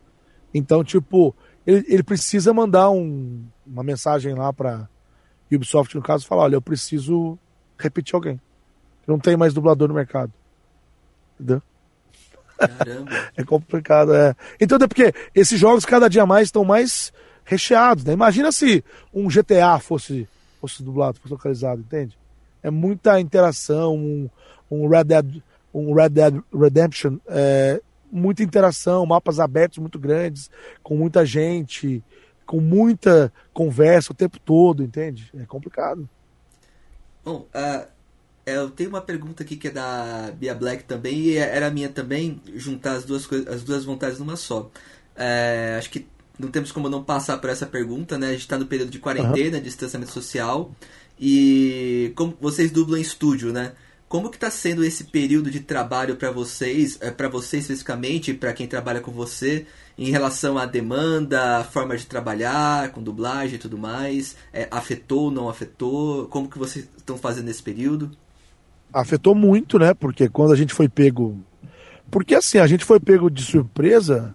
Então, tipo, ele, ele precisa mandar um, uma mensagem lá pra Ubisoft, no caso, falar: olha, eu preciso repetir alguém. Não tem mais dublador no mercado. Entendeu? Caramba. *laughs* é complicado, é. Então, é porque esses jogos cada dia mais estão mais recheados, né? Imagina se um GTA fosse, fosse dublado, fosse localizado, entende? É muita interação, um, um Red Dead um Red Dead Redemption, é, muita interação, mapas abertos muito grandes, com muita gente, com muita conversa o tempo todo, entende? É complicado. Bom, uh, eu tenho uma pergunta aqui que é da Bia Black também, e era minha também, juntar as duas, as duas vontades numa só. É, acho que não temos como não passar por essa pergunta, né? A gente está no período de quarentena, uhum. distanciamento social, e como vocês dublam em estúdio, né? Como que está sendo esse período de trabalho para vocês, é, para você especificamente, para quem trabalha com você, em relação à demanda, a forma de trabalhar, com dublagem e tudo mais? É, afetou, não afetou? Como que vocês estão fazendo nesse período? Afetou muito, né? Porque quando a gente foi pego... Porque assim, a gente foi pego de surpresa...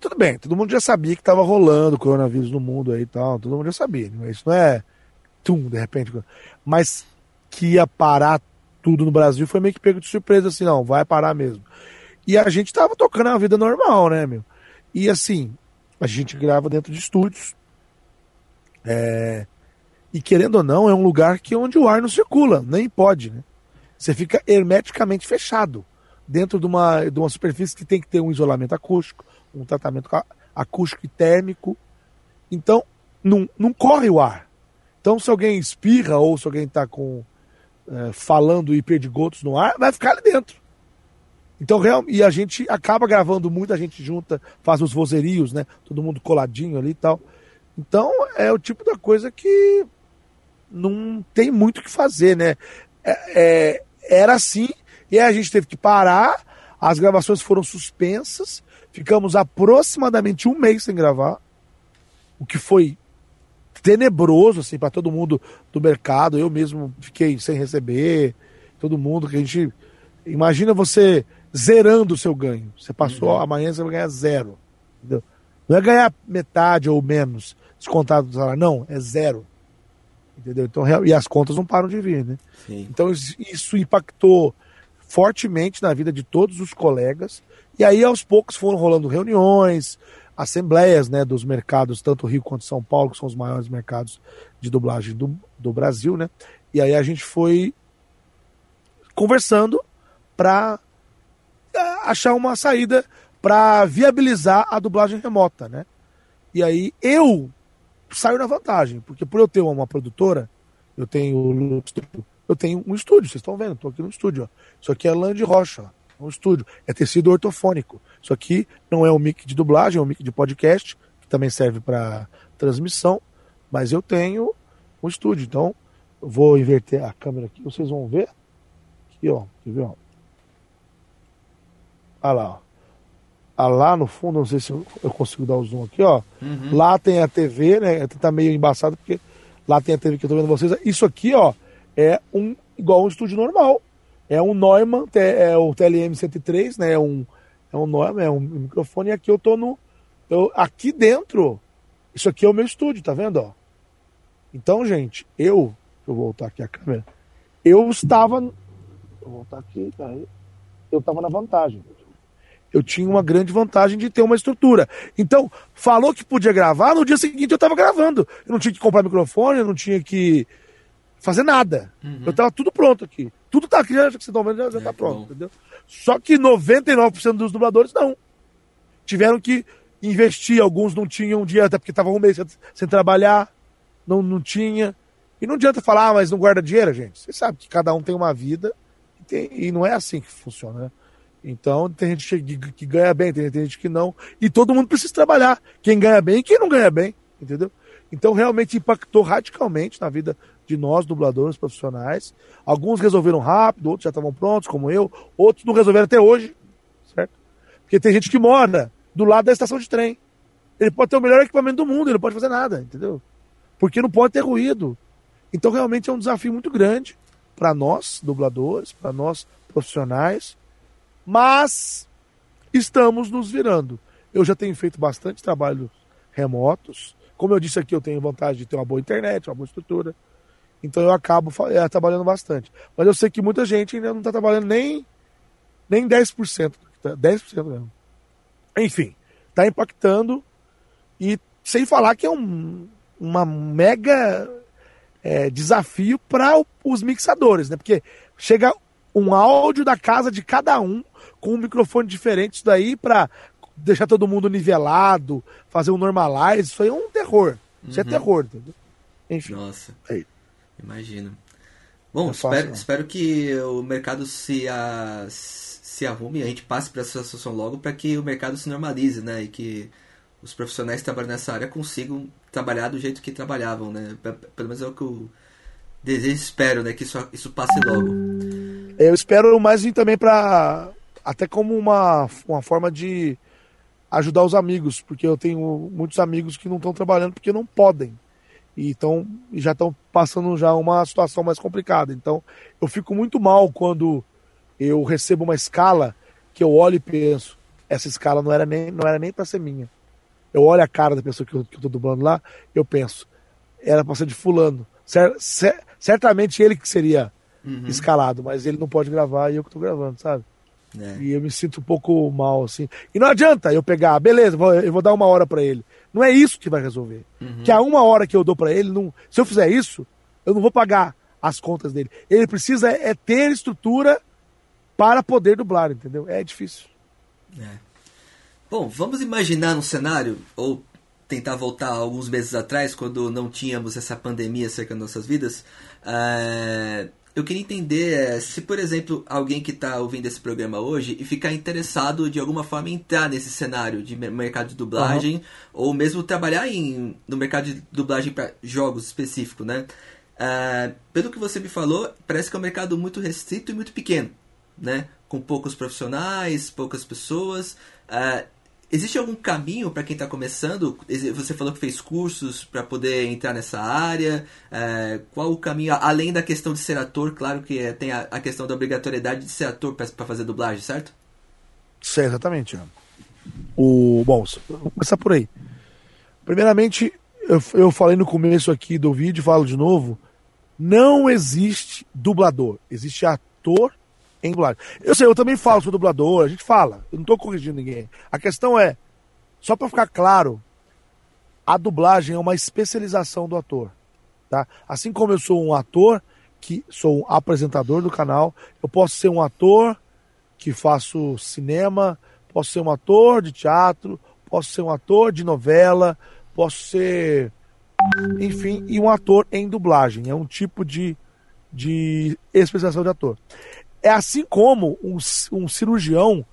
Tudo bem, todo mundo já sabia que estava rolando coronavírus no mundo aí e tal, todo mundo já sabia. Isso não é tum, de repente. Mas que ia parar tudo no Brasil, foi meio que pego de surpresa, assim, não, vai parar mesmo. E a gente tava tocando a vida normal, né, meu? E assim, a gente grava dentro de estúdios. É... E querendo ou não, é um lugar que onde o ar não circula, nem pode, né? Você fica hermeticamente fechado dentro de uma, de uma superfície que tem que ter um isolamento acústico, um tratamento acústico e térmico. Então, não, não corre o ar. Então, se alguém espirra ou se alguém está com é, falando hiperdigotos no ar, vai ficar ali dentro. Então, real, e a gente acaba gravando muita gente junta, faz os vozerios, né? Todo mundo coladinho ali e tal. Então, é o tipo da coisa que não tem muito o que fazer, né? É, é, era assim, e aí a gente teve que parar, as gravações foram suspensas, ficamos aproximadamente um mês sem gravar, o que foi tenebroso assim para todo mundo do mercado. Eu mesmo fiquei sem receber, todo mundo que a gente imagina você zerando o seu ganho. Você passou uhum. amanhã você vai ganhar zero. Entendeu? Não é ganhar metade ou menos descontado do salário, não, é zero. Entendeu? Então, e as contas não param de vir, né? Sim. Então isso impactou fortemente na vida de todos os colegas. E aí aos poucos foram rolando reuniões, assembleias né, dos mercados, tanto Rio quanto São Paulo, que são os maiores mercados de dublagem do, do Brasil, né? E aí a gente foi conversando para é, achar uma saída para viabilizar a dublagem remota, né? E aí eu saio na vantagem, porque por eu ter uma produtora, eu tenho eu tenho um estúdio, vocês estão vendo, estou aqui no estúdio. Ó. Isso aqui é de rocha, é um estúdio, é tecido ortofônico. Isso aqui não é um mic de dublagem, é um mic de podcast, que também serve para transmissão, mas eu tenho um estúdio, então eu vou inverter a câmera aqui, vocês vão ver. Aqui, ó, quer ver, ó? Olha lá, ó. Ah, lá no fundo, não sei se eu consigo dar o zoom aqui, ó. Uhum. Lá tem a TV, né? Tá meio embaçado porque lá tem a TV que eu tô vendo vocês. Isso aqui, ó, é um igual um estúdio normal. É um Neumann, é o TLM 103, né? É um, é um Neumann, é um microfone. E aqui eu tô no. Eu, aqui dentro, isso aqui é o meu estúdio, tá vendo? Ó? Então, gente, eu. Deixa eu voltar aqui a câmera. Eu estava. Vou voltar aqui, aí. Eu estava na vantagem eu tinha uma grande vantagem de ter uma estrutura. Então, falou que podia gravar, no dia seguinte eu estava gravando. Eu não tinha que comprar microfone, eu não tinha que fazer nada. Uhum. Eu estava tudo pronto aqui. Tudo está aqui, já que vocês estão vendo, já, já é, tá pronto, entendeu? Só que 99% dos dubladores não. Tiveram que investir, alguns não tinham dia, até porque estavam um mês sem trabalhar, não, não tinha. E não adianta falar, ah, mas não guarda dinheiro, gente. Você sabe que cada um tem uma vida e, tem, e não é assim que funciona, né? Então tem gente que, que ganha bem, tem, tem, gente que não. E todo mundo precisa trabalhar. Quem ganha bem e quem não ganha bem, entendeu? Então realmente impactou radicalmente na vida de nós, dubladores profissionais. Alguns resolveram rápido, outros já estavam prontos, como eu. Outros não resolveram até hoje, certo? Porque tem gente que mora do lado da estação de trem. Ele pode ter o melhor equipamento do mundo, ele não pode fazer nada, entendeu? Porque não pode ter ruído. Então realmente é um desafio muito grande para nós, dubladores, para nós profissionais mas estamos nos virando. Eu já tenho feito bastante trabalho remotos. Como eu disse aqui, eu tenho vontade de ter uma boa internet, uma boa estrutura. Então eu acabo é, trabalhando bastante. Mas eu sei que muita gente ainda não está trabalhando nem, nem 10%. 10% mesmo. Enfim, está impactando. E sem falar que é um uma mega é, desafio para os mixadores, né? Porque chega um áudio da casa de cada um com um microfone diferente, isso daí para deixar todo mundo nivelado, fazer um normalize, isso aí é um terror. Isso é uhum. é terror, entendeu? Enfim. Nossa. Aí. Imagino. Bom, é espero, espero que o mercado se, a, se arrume, a gente passe para essa situação logo para que o mercado se normalize, né? E que os profissionais que trabalham nessa área consigam trabalhar do jeito que trabalhavam, né? Pelo menos é o que eu desejo espero, né? Que isso, isso passe logo. Eu espero mais vir também para até como uma, uma forma de ajudar os amigos, porque eu tenho muitos amigos que não estão trabalhando porque não podem. E então, já estão passando já uma situação mais complicada. Então, eu fico muito mal quando eu recebo uma escala que eu olho e penso, essa escala não era nem, não era nem para ser minha. Eu olho a cara da pessoa que eu, que eu tô dublando lá, eu penso, era para ser de fulano. Cer cer certamente ele que seria uhum. escalado, mas ele não pode gravar e eu que tô gravando, sabe? É. E eu me sinto um pouco mal, assim. E não adianta eu pegar, beleza, eu vou dar uma hora para ele. Não é isso que vai resolver. Uhum. Que a uma hora que eu dou para ele, não, se eu fizer isso, eu não vou pagar as contas dele. Ele precisa é, ter estrutura para poder dublar, entendeu? É difícil. É. Bom, vamos imaginar um cenário, ou tentar voltar alguns meses atrás, quando não tínhamos essa pandemia cercando nossas vidas. É eu queria entender é, se, por exemplo, alguém que está ouvindo esse programa hoje e ficar interessado de alguma forma em entrar nesse cenário de mercado de dublagem uhum. ou mesmo trabalhar em, no mercado de dublagem para jogos específicos, né? Uh, pelo que você me falou, parece que é um mercado muito restrito e muito pequeno, né? Com poucos profissionais, poucas pessoas. Uh, Existe algum caminho para quem está começando? Você falou que fez cursos para poder entrar nessa área. É, qual o caminho, além da questão de ser ator? Claro que é, tem a, a, questão da obrigatoriedade de ser ator para fazer dublagem, certo? Sim, exatamente. O, bom, vamos começar por aí. Primeiramente, eu, eu falei no começo aqui do vídeo, falo de novo. Não existe dublador, existe ator em dublagem. Eu sei, eu também falo, sou dublador, a gente fala, eu não estou corrigindo ninguém. A questão é, só para ficar claro, a dublagem é uma especialização do ator. Tá? Assim como eu sou um ator, que sou um apresentador do canal, eu posso ser um ator que faço cinema, posso ser um ator de teatro, posso ser um ator de novela, posso ser, enfim, e um ator em dublagem. É um tipo de, de especialização de ator. É assim como um, um cirurgião,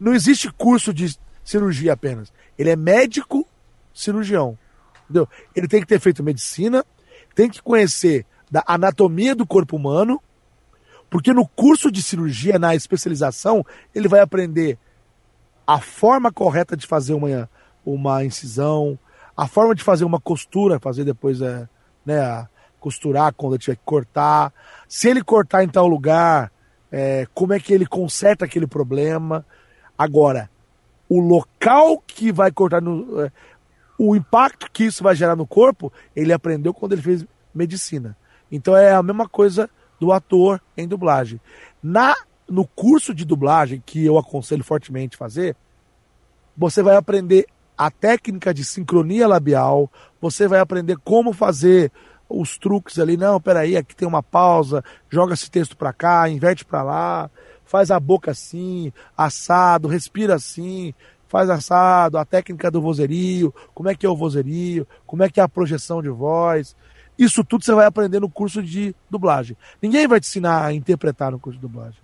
não existe curso de cirurgia apenas. Ele é médico cirurgião. Entendeu? Ele tem que ter feito medicina, tem que conhecer da anatomia do corpo humano, porque no curso de cirurgia, na especialização, ele vai aprender a forma correta de fazer uma, uma incisão, a forma de fazer uma costura, fazer depois é, né, costurar quando tiver que cortar, se ele cortar em tal lugar, é, como é que ele conserta aquele problema. Agora, o local que vai cortar, no, é, o impacto que isso vai gerar no corpo, ele aprendeu quando ele fez medicina. Então é a mesma coisa do ator em dublagem. Na no curso de dublagem que eu aconselho fortemente fazer, você vai aprender a técnica de sincronia labial, você vai aprender como fazer os truques ali, não, peraí, aqui tem uma pausa, joga esse texto para cá, inverte para lá, faz a boca assim, assado, respira assim, faz assado, a técnica do vozerio, como é que é o vozerio, como é que é a projeção de voz. Isso tudo você vai aprender no curso de dublagem. Ninguém vai te ensinar a interpretar no curso de dublagem.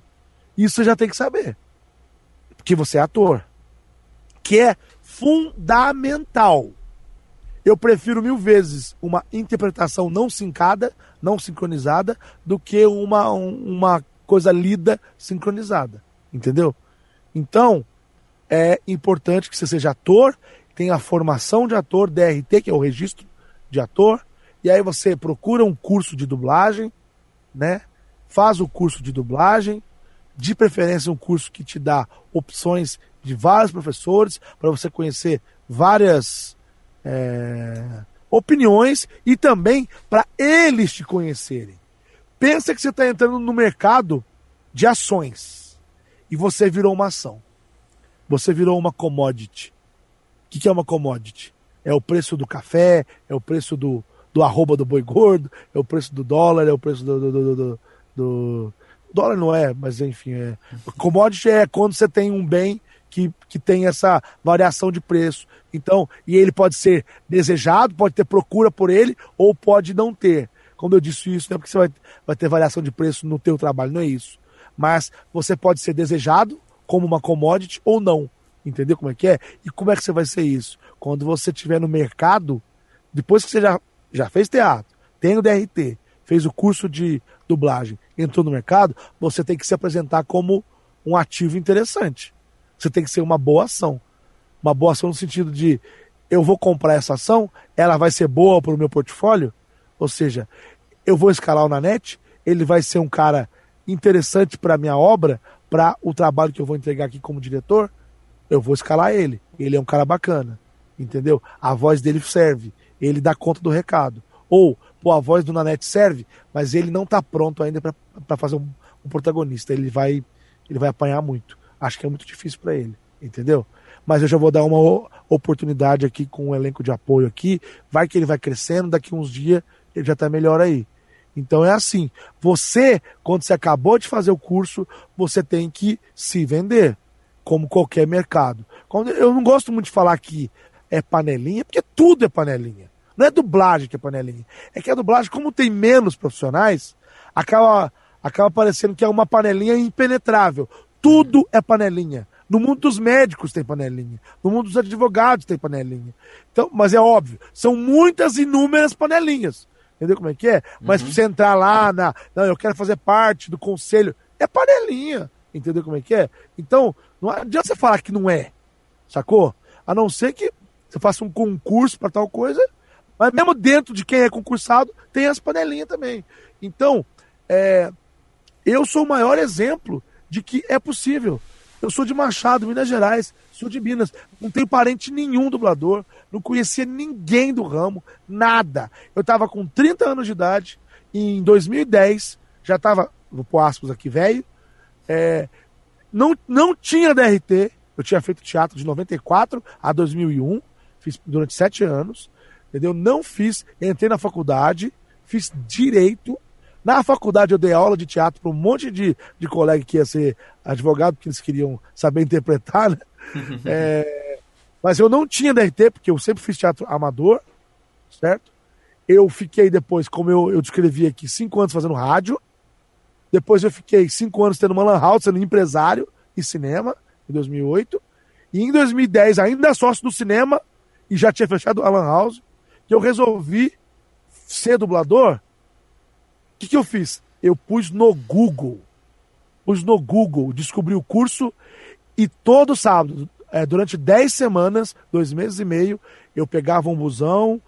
Isso você já tem que saber. Porque você é ator. Que é fundamental. Eu prefiro mil vezes uma interpretação não sincada, não sincronizada, do que uma, uma coisa lida sincronizada. Entendeu? Então, é importante que você seja ator, tenha a formação de ator, DRT, que é o registro de ator, e aí você procura um curso de dublagem, né? Faz o curso de dublagem, de preferência um curso que te dá opções de vários professores para você conhecer várias é, opiniões e também para eles te conhecerem. Pensa que você está entrando no mercado de ações e você virou uma ação. Você virou uma commodity. O que, que é uma commodity? É o preço do café, é o preço do, do arroba do boi gordo, é o preço do dólar, é o preço do. do, do, do, do... dólar não é, mas enfim, é. Commodity é quando você tem um bem que, que tem essa variação de preço. Então, e ele pode ser desejado, pode ter procura por ele, ou pode não ter. Quando eu disse isso, não é porque você vai, vai ter variação de preço no teu trabalho, não é isso. Mas você pode ser desejado como uma commodity ou não. Entendeu como é que é? E como é que você vai ser isso? Quando você estiver no mercado, depois que você já já fez teatro, tem o DRT, fez o curso de dublagem, entrou no mercado, você tem que se apresentar como um ativo interessante. Você tem que ser uma boa ação. Uma boa ação no sentido de eu vou comprar essa ação, ela vai ser boa para o meu portfólio, ou seja, eu vou escalar o Nanete, ele vai ser um cara interessante para a minha obra, para o trabalho que eu vou entregar aqui como diretor, eu vou escalar ele. Ele é um cara bacana, entendeu? A voz dele serve ele dá conta do recado. Ou, pô, a voz do Nanete serve, mas ele não está pronto ainda para fazer um, um, protagonista. Ele vai, ele vai apanhar muito. Acho que é muito difícil para ele, entendeu? Mas eu já vou dar uma oportunidade aqui com um elenco de apoio aqui. Vai que ele vai crescendo, daqui uns dias ele já está melhor aí. Então é assim, você, quando você acabou de fazer o curso, você tem que se vender, como qualquer mercado. Eu não gosto muito de falar que é panelinha, porque tudo é panelinha. Não é dublagem que é panelinha. É que a dublagem, como tem menos profissionais, acaba, acaba parecendo que é uma panelinha impenetrável. Tudo é panelinha. No mundo dos médicos tem panelinha. No mundo dos advogados tem panelinha. Então, mas é óbvio, são muitas inúmeras panelinhas. Entendeu como é que é? Mas uhum. você entrar lá na. Não, eu quero fazer parte do conselho. É panelinha. Entendeu como é que é? Então, não adianta você falar que não é. Sacou? A não ser que você faça um concurso para tal coisa, mas mesmo dentro de quem é concursado, tem as panelinhas também. Então, é, eu sou o maior exemplo de que é possível. Eu sou de Machado, Minas Gerais, sou de Minas, não tenho parente nenhum dublador, não conhecia ninguém do ramo, nada. Eu estava com 30 anos de idade, em 2010, já estava, vou pôr aspas aqui, velho, é, não, não tinha DRT, Eu tinha feito teatro de 94 a 2001, fiz durante sete anos, entendeu? Não fiz, entrei na faculdade, fiz direito. Na faculdade eu dei aula de teatro para um monte de, de colega que ia ser advogado, porque eles queriam saber interpretar, né? *laughs* é, mas eu não tinha DRT, porque eu sempre fiz teatro amador, certo? Eu fiquei depois, como eu, eu descrevi aqui, cinco anos fazendo rádio. Depois eu fiquei cinco anos tendo uma lan house, sendo empresário em cinema, em 2008. E em 2010, ainda sócio do cinema, e já tinha fechado a lan house, que eu resolvi ser dublador. Que, que eu fiz? Eu pus no Google. Pus no Google, descobri o curso e todo sábado, é, durante 10 semanas, dois meses e meio, eu pegava um busão,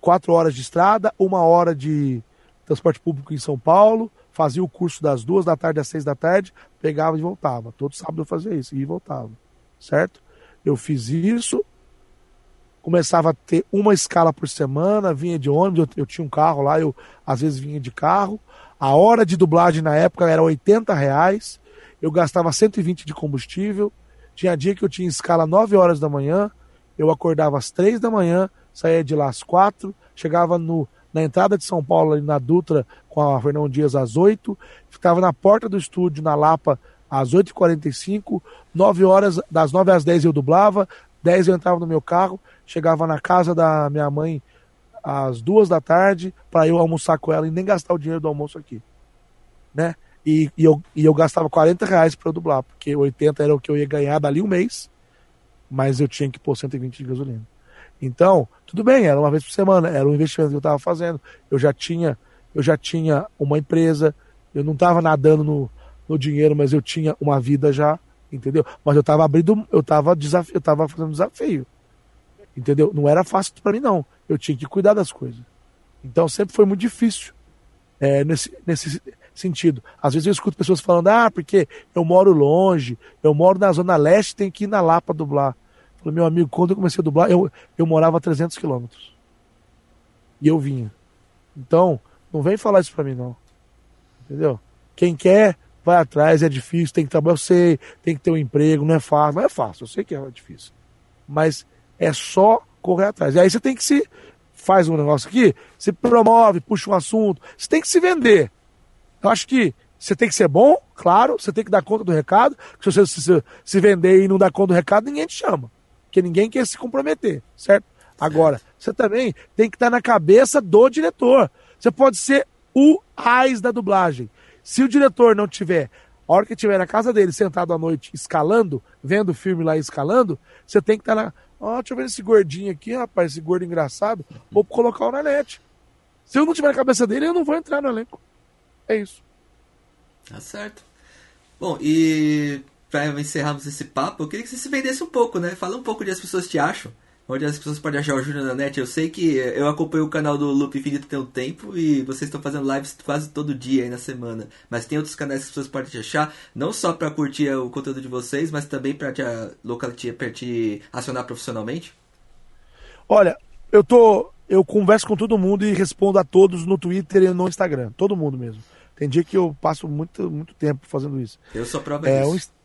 quatro horas de estrada, uma hora de transporte público em São Paulo, fazia o curso das duas da tarde às seis da tarde, pegava e voltava. Todo sábado eu fazia isso, e voltava. Certo? Eu fiz isso, começava a ter uma escala por semana, vinha de ônibus, eu, eu, tinha um carro lá, eu às vezes vinha de carro. A hora de dublagem na época era 80 reais, eu gastava 120 de combustível. Tinha dia que eu tinha escala 9 horas da manhã, eu acordava às 3 da manhã, saía de lá às 4, chegava no, na entrada de São Paulo, ali na Dutra, com a Fernão Dias às 8, ficava na porta do estúdio, na Lapa, às 8h45, 9 horas, das 9 às 10 eu dublava, 10 eu entrava no meu carro, chegava na casa da minha mãe às 2 da tarde, para eu almoçar com ela e nem gastar o dinheiro do almoço aqui. Né? E, e, eu, e eu gastava 40 reais para dublar, porque 80 era o que eu ia ganhar dali um mês, mas eu tinha que pôr 120 de gasolina. Então, tudo bem, era uma vez por semana, era um investimento que eu estava fazendo. Eu já tinha, eu já tinha uma empresa, eu não estava nadando no, no dinheiro, mas eu tinha uma vida já, entendeu? Mas eu estava abrindo, eu estava desafio, eu estava fazendo desafio. Entendeu? Não era fácil para mim não. Eu tinha que cuidar das coisas. Então sempre foi muito difícil. É, nesse, nesse sentido. Às vezes eu escuto pessoas falando, ah, porque eu moro longe, eu moro na Zona Leste, tenho que ir na Lapa dublar. Meu amigo, quando eu comecei a dublar, eu, eu morava a 300 quilômetros. E eu vinha. Então, não vem falar isso pra mim, não. Entendeu? Quem quer, vai atrás, é difícil, tem que trabalhar, eu sei, tem que ter um emprego, não é fácil. Não é fácil, eu sei que é difícil. Mas é só correr atrás. E aí você tem que se. Faz um negócio aqui, se promove, puxa um assunto, você tem que se vender. Eu acho que você tem que ser bom, claro, você tem que dar conta do recado. Se você se, se vender e não dar conta do recado, ninguém te chama porque ninguém quer se comprometer, certo? Agora, você também tem que estar na cabeça do diretor. Você pode ser o AIS da dublagem. Se o diretor não tiver, a hora que estiver na casa dele, sentado à noite, escalando, vendo o filme lá escalando, você tem que estar na. Ó, deixa eu ver esse gordinho aqui, rapaz, esse gordo engraçado. Vou colocar o na net. Se eu não tiver na cabeça dele, eu não vou entrar no elenco. É isso. Tá certo. Bom, e para encerrarmos esse papo, eu queria que você se vendesse um pouco, né? Fala um pouco de as pessoas te acham. Onde as pessoas podem achar o Júnior na net. Eu sei que eu acompanho o canal do Loop Infinito tem um tempo e vocês estão fazendo lives quase todo dia aí na semana. Mas tem outros canais que as pessoas podem te achar, não só para curtir o conteúdo de vocês, mas também para te, te, te acionar profissionalmente? Olha, eu tô. Eu converso com todo mundo e respondo a todos no Twitter e no Instagram. Todo mundo mesmo. Tem dia que eu passo muito, muito tempo fazendo isso. Eu sou prova é, disso. *laughs*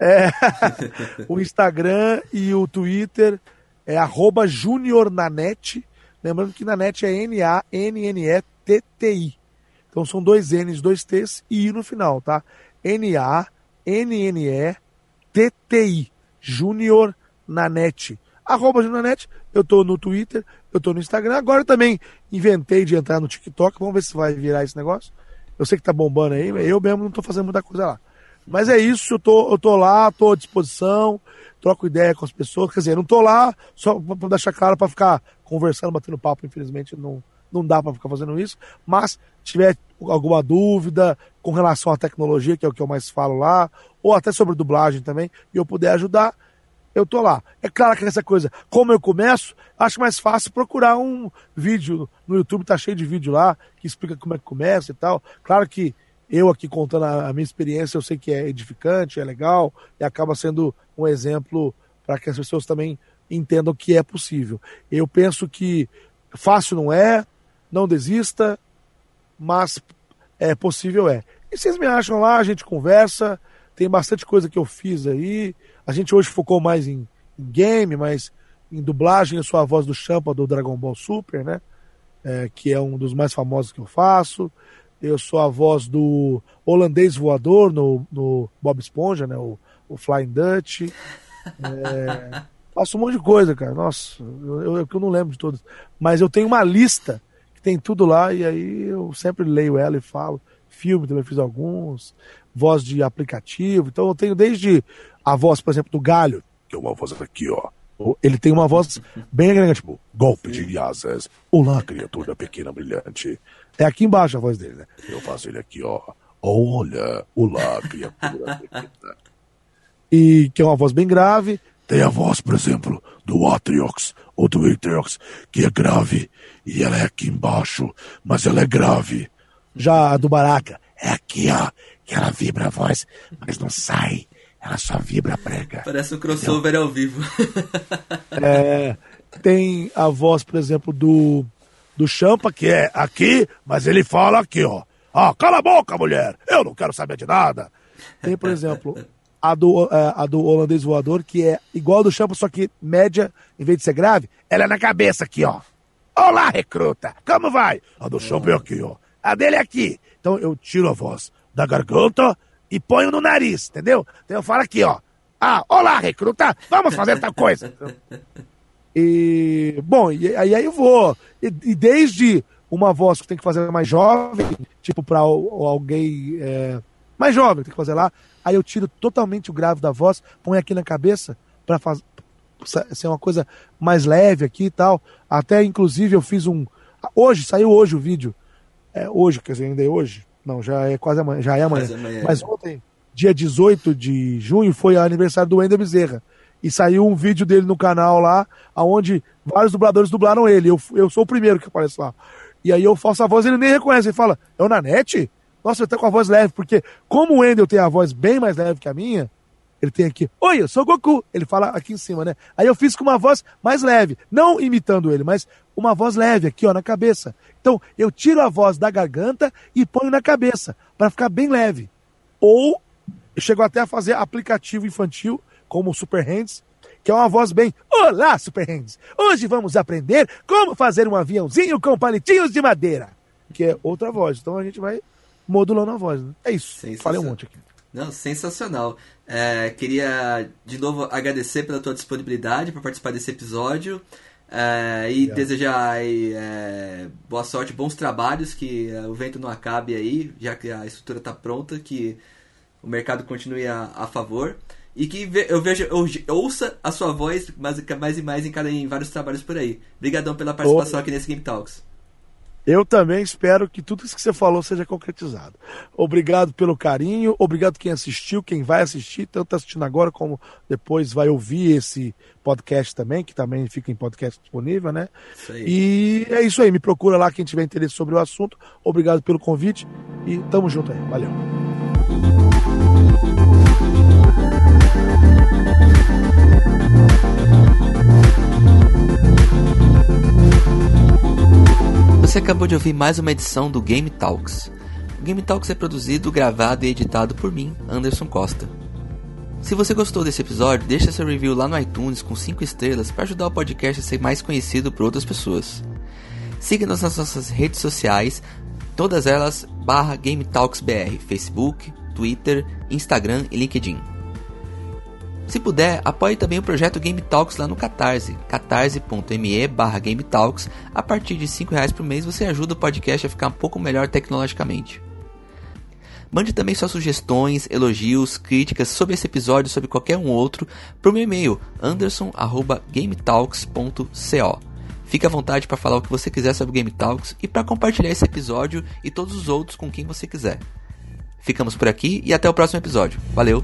É, *laughs* o Instagram e o Twitter é arroba juniornanet. Lembrando que na net é N-A-N-N-E-T-T-I. Então são dois N's, dois T's e I no final, tá? N-A-N-N-E-T-T-I. Junior na net. Arroba Junior na net. Eu tô no Twitter, eu tô no Instagram. Agora também inventei de entrar no TikTok. Vamos ver se vai virar esse negócio. Eu sei que tá bombando aí, mas eu mesmo não tô fazendo muita coisa lá. Mas é isso, eu tô, eu tô lá, tô à disposição, troco ideia com as pessoas. Quer dizer, não tô lá só para deixar claro para ficar conversando, batendo papo, infelizmente não, não dá para ficar fazendo isso. Mas tiver alguma dúvida com relação à tecnologia, que é o que eu mais falo lá, ou até sobre dublagem também, e eu puder ajudar, eu tô lá. É claro que essa coisa, como eu começo, acho mais fácil procurar um vídeo no YouTube, tá cheio de vídeo lá, que explica como é que começa e tal. Claro que eu aqui contando a, minha experiência, eu sei que é edificante, é legal e acaba sendo um exemplo para que as pessoas também entendam que é possível. Eu penso que fácil não é, não desista, mas é possível é. E vocês me acham lá, a gente conversa, tem bastante coisa que eu fiz aí. A gente hoje focou mais em, em game, mas em dublagem eu sou a voz do Champa do Dragon Ball Super, né? É, que é um dos mais famosos que eu faço. Eu sou a voz do holandês voador no, no Bob Esponja, né? O, o Flying Dutch. É, *laughs* faço um monte de coisa, cara. Nossa, eu, eu, eu não lembro de todas. Mas eu tenho uma lista que tem tudo lá e aí eu sempre leio ela e falo. Filme também fiz alguns, voz de aplicativo. Então eu tenho desde a voz, por exemplo, do Galho, que é uma voz aqui, ó. Ele tem uma voz bem grande, tipo, golpe de asas. Olá, criatura pequena brilhante. É aqui embaixo a voz dele, né? Eu faço ele aqui, ó. Olha, criatura pequena. E que é uma voz bem grave. Tem a voz, por exemplo, do Atriox ou do Atriox, que é grave. E ela é aqui embaixo, mas ela é grave. Já a do Baraka é aqui, ó, que ela vibra a voz, mas não sai. Ela só vibra a prega. Parece um crossover ao vivo. é, tem a voz, por exemplo, do, do Champa, que é aqui, mas ele fala aqui, ó. Ah, cala a boca, mulher! Eu não quero saber de nada. Tem, por exemplo, a do, é, a do holandês voador, que é igual do Champa, só que média, em vez de ser grave, ela é na cabeça aqui, ó. Olá, recruta! Como vai? A do Champa é aqui, ó. A dele é aqui. Então eu tiro a voz da garganta e ponho no nariz, entendeu? Então eu falo aqui, ó. Ah, olá, recruta, vamos fazer tal coisa. *laughs* E, bom, e aí, aí eu vou. E, e, desde uma voz que tem que fazer mais jovem, tipo para alguém é, mais jovem, tem que fazer lá, aí eu tiro totalmente o grave da voz, põe aqui na cabeça para fazer ser uma coisa mais leve aqui e tal. Até inclusive eu fiz um. Hoje, saiu hoje o vídeo é, hoje, quer dizer, ainda é hoje? Não, já é quase amanhã, já é amanhã. Mas, amanhã. Mas ontem, dia 18 de junho, foi aniversário do Wender Bezerra. E saiu um vídeo dele no canal lá, onde vários dubladores dublaram ele. Eu, eu sou o primeiro que aparece lá. E aí eu faço a voz, ele nem reconhece. Ele fala, é o Nanete? Nossa, ele tá com a voz leve, porque como o Wendel tem a voz bem mais leve que a minha, ele tem aqui, oi, eu sou o Goku. Ele fala aqui em cima, né? Aí eu fiz com uma voz mais leve, não imitando ele, mas uma voz leve aqui, ó, na cabeça. Então, eu tiro a voz da garganta e ponho na cabeça, para ficar bem leve. Ou eu chego até a fazer aplicativo infantil, como Super Hands, que é uma voz bem. Olá, Super Hands! Hoje vamos aprender como fazer um aviãozinho com palitinhos de madeira. Que é outra voz. Então a gente vai modulando a voz. Né? É isso. Falei um monte aqui. Não, sensacional. É, queria de novo agradecer pela tua disponibilidade para participar desse episódio. É, e desejar é, boa sorte, bons trabalhos, que é, o vento não acabe aí, já que a estrutura está pronta, que o mercado continue a, a favor. E que eu vejo, eu, ouça a sua voz mais, mais e mais em, cada, em vários trabalhos por aí. Obrigadão pela participação aqui nesse Game Talks. Eu também espero que tudo isso que você falou seja concretizado. Obrigado pelo carinho, obrigado quem assistiu, quem vai assistir, tanto tá assistindo agora como depois vai ouvir esse podcast também, que também fica em podcast disponível, né? E é isso aí, me procura lá quem tiver interesse sobre o assunto. Obrigado pelo convite e tamo junto aí. Valeu. Você acabou de ouvir mais uma edição do Game Talks. O Game Talks é produzido, gravado e editado por mim, Anderson Costa. Se você gostou desse episódio, deixa seu review lá no iTunes com 5 estrelas para ajudar o podcast a ser mais conhecido por outras pessoas. Siga-nos nas nossas redes sociais, todas elas barra Game Talks BR, Facebook, Twitter, Instagram e LinkedIn. Se puder, apoie também o projeto Game Talks lá no Catarse, catarse.me barra Game Talks. A partir de R$ reais por mês você ajuda o podcast a ficar um pouco melhor tecnologicamente. Mande também suas sugestões, elogios, críticas sobre esse episódio sobre qualquer um outro para o meu e-mail anderson.gametalks.co. Fique à vontade para falar o que você quiser sobre Game Talks e para compartilhar esse episódio e todos os outros com quem você quiser. Ficamos por aqui e até o próximo episódio. Valeu!